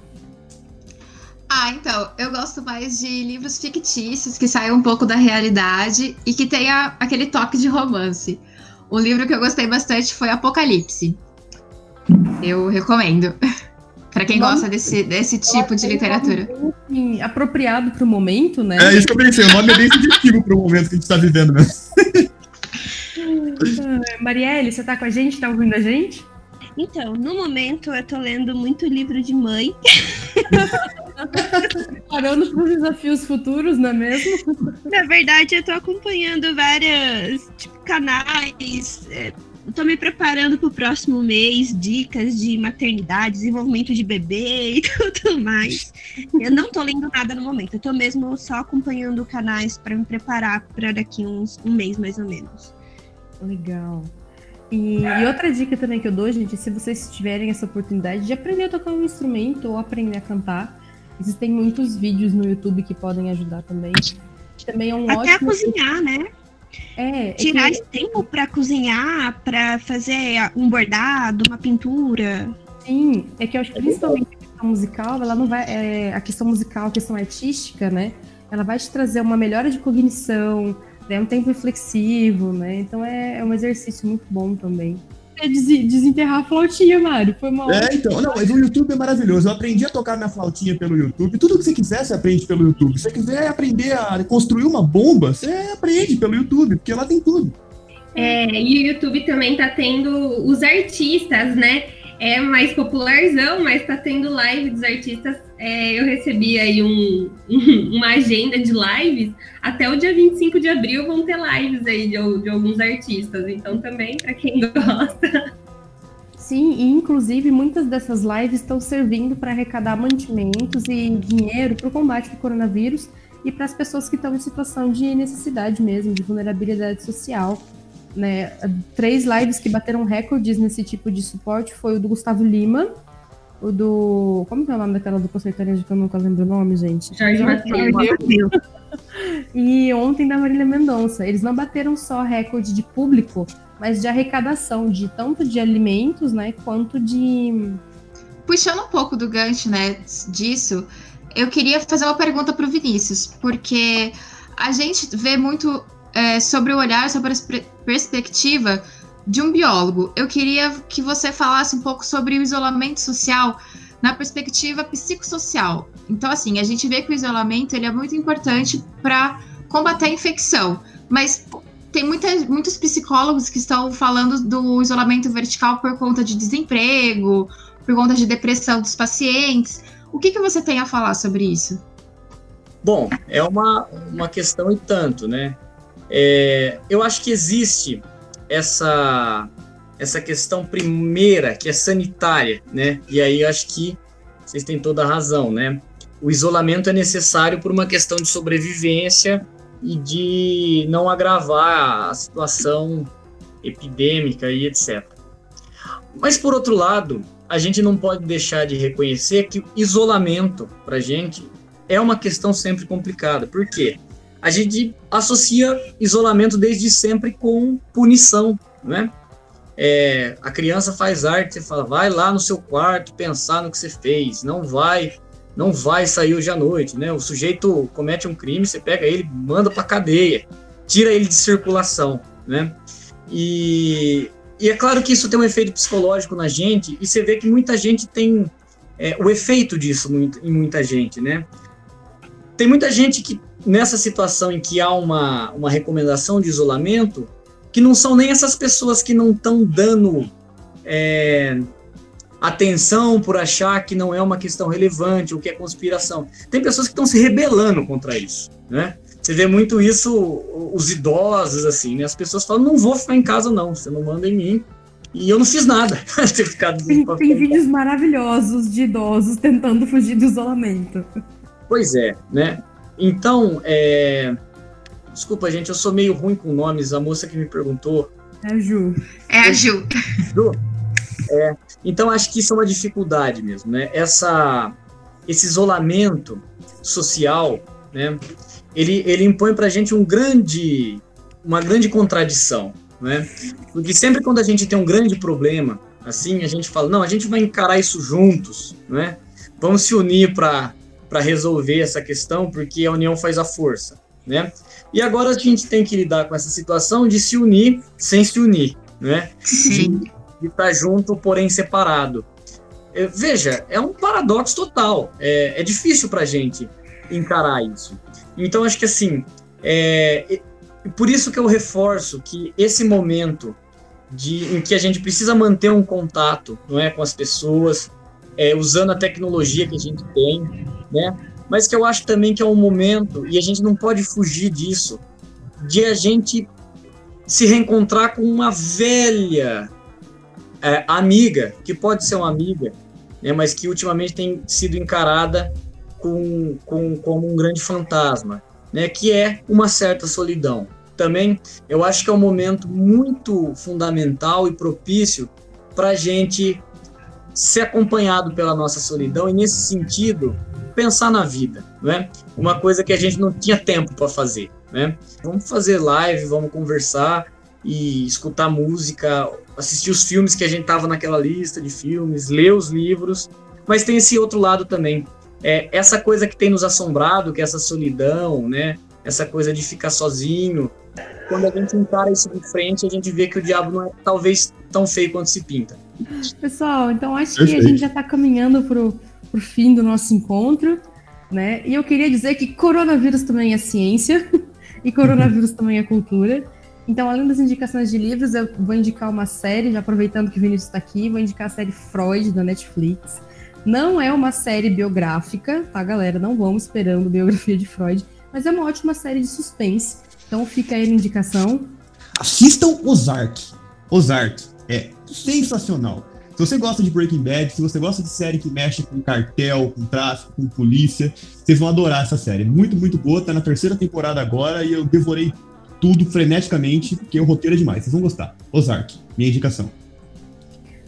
ah, então, eu gosto mais de livros fictícios que saiam um pouco da realidade e que tenha aquele toque de romance. Um livro que eu gostei bastante foi Apocalipse. Eu recomendo. para quem gosta desse, desse tipo de literatura. Bem, apropriado para o momento, né? É isso que eu pensei, o nome é bem sugestivo para o momento que a gente está vivendo mesmo. Ah, Marielle, você está com a gente? Está ouvindo a gente? Então, no momento eu tô lendo muito livro de mãe. Parando para os desafios futuros, não é mesmo? Na verdade, eu tô acompanhando vários tipo, canais. É, tô me preparando para o próximo mês, dicas de maternidade, desenvolvimento de bebê e tudo mais. Eu não tô lendo nada no momento, eu tô mesmo só acompanhando canais para me preparar para daqui uns um mês mais ou menos. Legal. E, e, outra dica também que eu dou, gente, se vocês tiverem essa oportunidade de aprender a tocar um instrumento ou aprender a cantar, existem muitos vídeos no YouTube que podem ajudar também. Também é um Até ótimo... cozinhar, né? É, é Tirar que... esse tempo para cozinhar, para fazer um bordado, uma pintura. Sim, é que eu acho que principalmente a questão musical, ela não vai. É, a questão musical, a questão artística, né? Ela vai te trazer uma melhora de cognição, é um tempo reflexivo, né? Então é, é um exercício muito bom também. É desenterrar a flautinha, Mário. Foi uma É, então. Não, mas o YouTube é maravilhoso. Eu aprendi a tocar minha flautinha pelo YouTube. Tudo que você quiser, você aprende pelo YouTube. Se você quiser aprender a construir uma bomba, você aprende pelo YouTube, porque lá tem tudo. É, e o YouTube também tá tendo os artistas, né? É mais popularzão, mas tá tendo live dos artistas é, eu recebi aí um, uma agenda de lives. Até o dia 25 de abril vão ter lives aí de, de alguns artistas. Então, também, para quem gosta. Sim, e inclusive muitas dessas lives estão servindo para arrecadar mantimentos e dinheiro para o combate ao coronavírus e para as pessoas que estão em situação de necessidade mesmo, de vulnerabilidade social. Né? Três lives que bateram recordes nesse tipo de suporte foi o do Gustavo Lima, o do. Como que é o nome daquela dupla sertaneja que eu nunca lembro o nome, gente? Jorge Mateus. e ontem da Marília Mendonça. Eles não bateram só recorde de público, mas de arrecadação, de tanto de alimentos, né, quanto de. Puxando um pouco do gancho, né, disso, eu queria fazer uma pergunta para o Vinícius, porque a gente vê muito é, sobre o olhar, sobre a perspectiva de um biólogo. Eu queria que você falasse um pouco sobre o isolamento social na perspectiva psicossocial. Então, assim, a gente vê que o isolamento ele é muito importante para combater a infecção, mas tem muitos psicólogos que estão falando do isolamento vertical por conta de desemprego, por conta de depressão dos pacientes. O que, que você tem a falar sobre isso? Bom, é uma, uma questão e tanto, né? É, eu acho que existe essa essa questão primeira, que é sanitária, né? E aí eu acho que vocês têm toda a razão, né? O isolamento é necessário por uma questão de sobrevivência e de não agravar a situação epidêmica e etc. Mas por outro lado, a gente não pode deixar de reconhecer que o isolamento para gente é uma questão sempre complicada. Por quê? A gente associa isolamento desde sempre com punição, né? é, a criança faz arte, você fala, vai lá no seu quarto pensar no que você fez, não vai não vai sair hoje à noite, né? O sujeito comete um crime, você pega ele, manda para cadeia, tira ele de circulação, né? E, e é claro que isso tem um efeito psicológico na gente, e você vê que muita gente tem é, o efeito disso em muita gente, né? Tem muita gente que, nessa situação em que há uma, uma recomendação de isolamento, que não são nem essas pessoas que não estão dando é, atenção por achar que não é uma questão relevante ou que é conspiração. Tem pessoas que estão se rebelando contra isso, né? Você vê muito isso, os idosos, assim, né? As pessoas falam, não vou ficar em casa, não, você não manda em mim. E eu não fiz nada. tem, tem vídeos maravilhosos de idosos tentando fugir do isolamento. Pois é, né? Então, é... desculpa, gente, eu sou meio ruim com nomes. A moça que me perguntou. É a Ju. É a Ju. Ju. É, então, acho que isso é uma dificuldade mesmo, né? Essa, esse isolamento social, né? Ele, ele impõe para a gente um grande, uma grande contradição, né? Porque sempre quando a gente tem um grande problema, assim, a gente fala, não, a gente vai encarar isso juntos, né? Vamos se unir para resolver essa questão, porque a união faz a força, né? E agora a gente tem que lidar com essa situação de se unir sem se unir, né? Sim. De, estar junto, porém separado. É, veja, é um paradoxo total. É, é difícil para a gente encarar isso. Então, acho que assim, é, por isso que eu reforço que esse momento de, em que a gente precisa manter um contato não é, com as pessoas, é, usando a tecnologia que a gente tem, né? mas que eu acho também que é um momento, e a gente não pode fugir disso, de a gente se reencontrar com uma velha é, amiga, que pode ser uma amiga, né, mas que ultimamente tem sido encarada com, com, como um grande fantasma, né, que é uma certa solidão. Também eu acho que é um momento muito fundamental e propício para a gente ser acompanhado pela nossa solidão e, nesse sentido, pensar na vida, né? Uma coisa que a gente não tinha tempo para fazer, né? Vamos fazer live, vamos conversar e escutar música, assistir os filmes que a gente tava naquela lista de filmes, ler os livros, mas tem esse outro lado também. É, essa coisa que tem nos assombrado, que é essa solidão, né? Essa coisa de ficar sozinho. Quando a gente encara isso de frente, a gente vê que o diabo não é talvez tão feio quanto se pinta. Pessoal, então acho Perfeito. que a gente já está caminhando pro, pro fim do nosso encontro, né? E eu queria dizer que coronavírus também é ciência e coronavírus também é cultura. Então, além das indicações de livros, eu vou indicar uma série, já aproveitando que o Vinícius está aqui, vou indicar a série Freud, da Netflix. Não é uma série biográfica, tá, galera? Não vamos esperando biografia de Freud, mas é uma ótima série de suspense. Então fica aí a indicação. Assistam Ozark. Ozark é sensacional. Se você gosta de Breaking Bad, se você gosta de série que mexe com cartel, com tráfico, com polícia, vocês vão adorar essa série. Muito, muito boa. Tá na terceira temporada agora e eu devorei tudo freneticamente, porque o roteiro é demais. Vocês vão gostar. Ozark, minha indicação.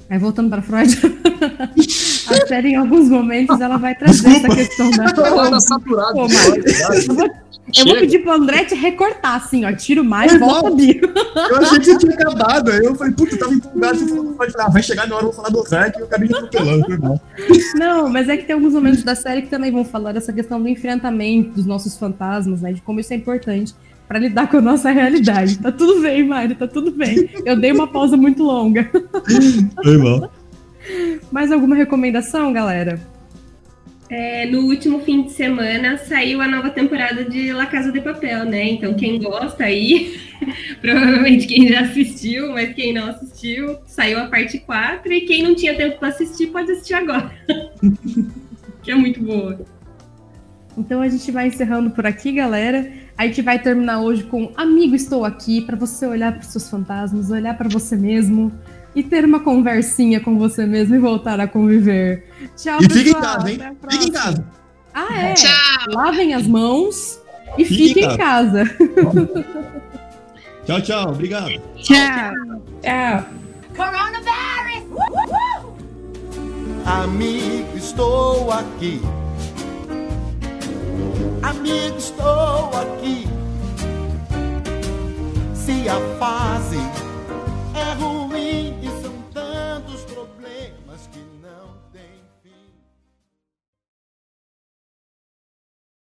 Aí voltando para Freud, a série em alguns momentos ela vai trazer Desculpa. essa questão da. Ela tá saturada. Pô, eu, vou, eu vou pedir pro André te recortar, assim, ó. Tiro mais, Foi volta Bia. Eu achei que você tinha acabado. Aí eu falei, puta, eu tava empolgado. Você falou, pode falar, vai chegar na hora, eu vou falar do Ozark e eu acabei atropelando. Não, mas é que tem alguns momentos da série que também vão falar dessa questão do enfrentamento dos nossos fantasmas, né? De como isso é importante para lidar com a nossa realidade. Tá tudo bem, Mário, tá tudo bem. Eu dei uma pausa muito longa. Foi bom. Mais alguma recomendação, galera? É, no último fim de semana saiu a nova temporada de La Casa de Papel, né? Então quem gosta aí, provavelmente quem já assistiu, mas quem não assistiu, saiu a parte 4 e quem não tinha tempo para assistir pode assistir agora. que é muito boa. Então a gente vai encerrando por aqui, galera. A gente vai terminar hoje com Amigo Estou Aqui, para você olhar para os seus fantasmas, olhar para você mesmo e ter uma conversinha com você mesmo e voltar a conviver. Tchau, e pessoal. Fique em casa, hein? Fique em casa. Ah, é. Tchau. Lavem as mãos e fiquem fique em casa. tchau, tchau. Obrigado. Tchau. Tchau. Coronavirus! Amigo, estou aqui Amigo, estou aqui. Se a fase é ruim e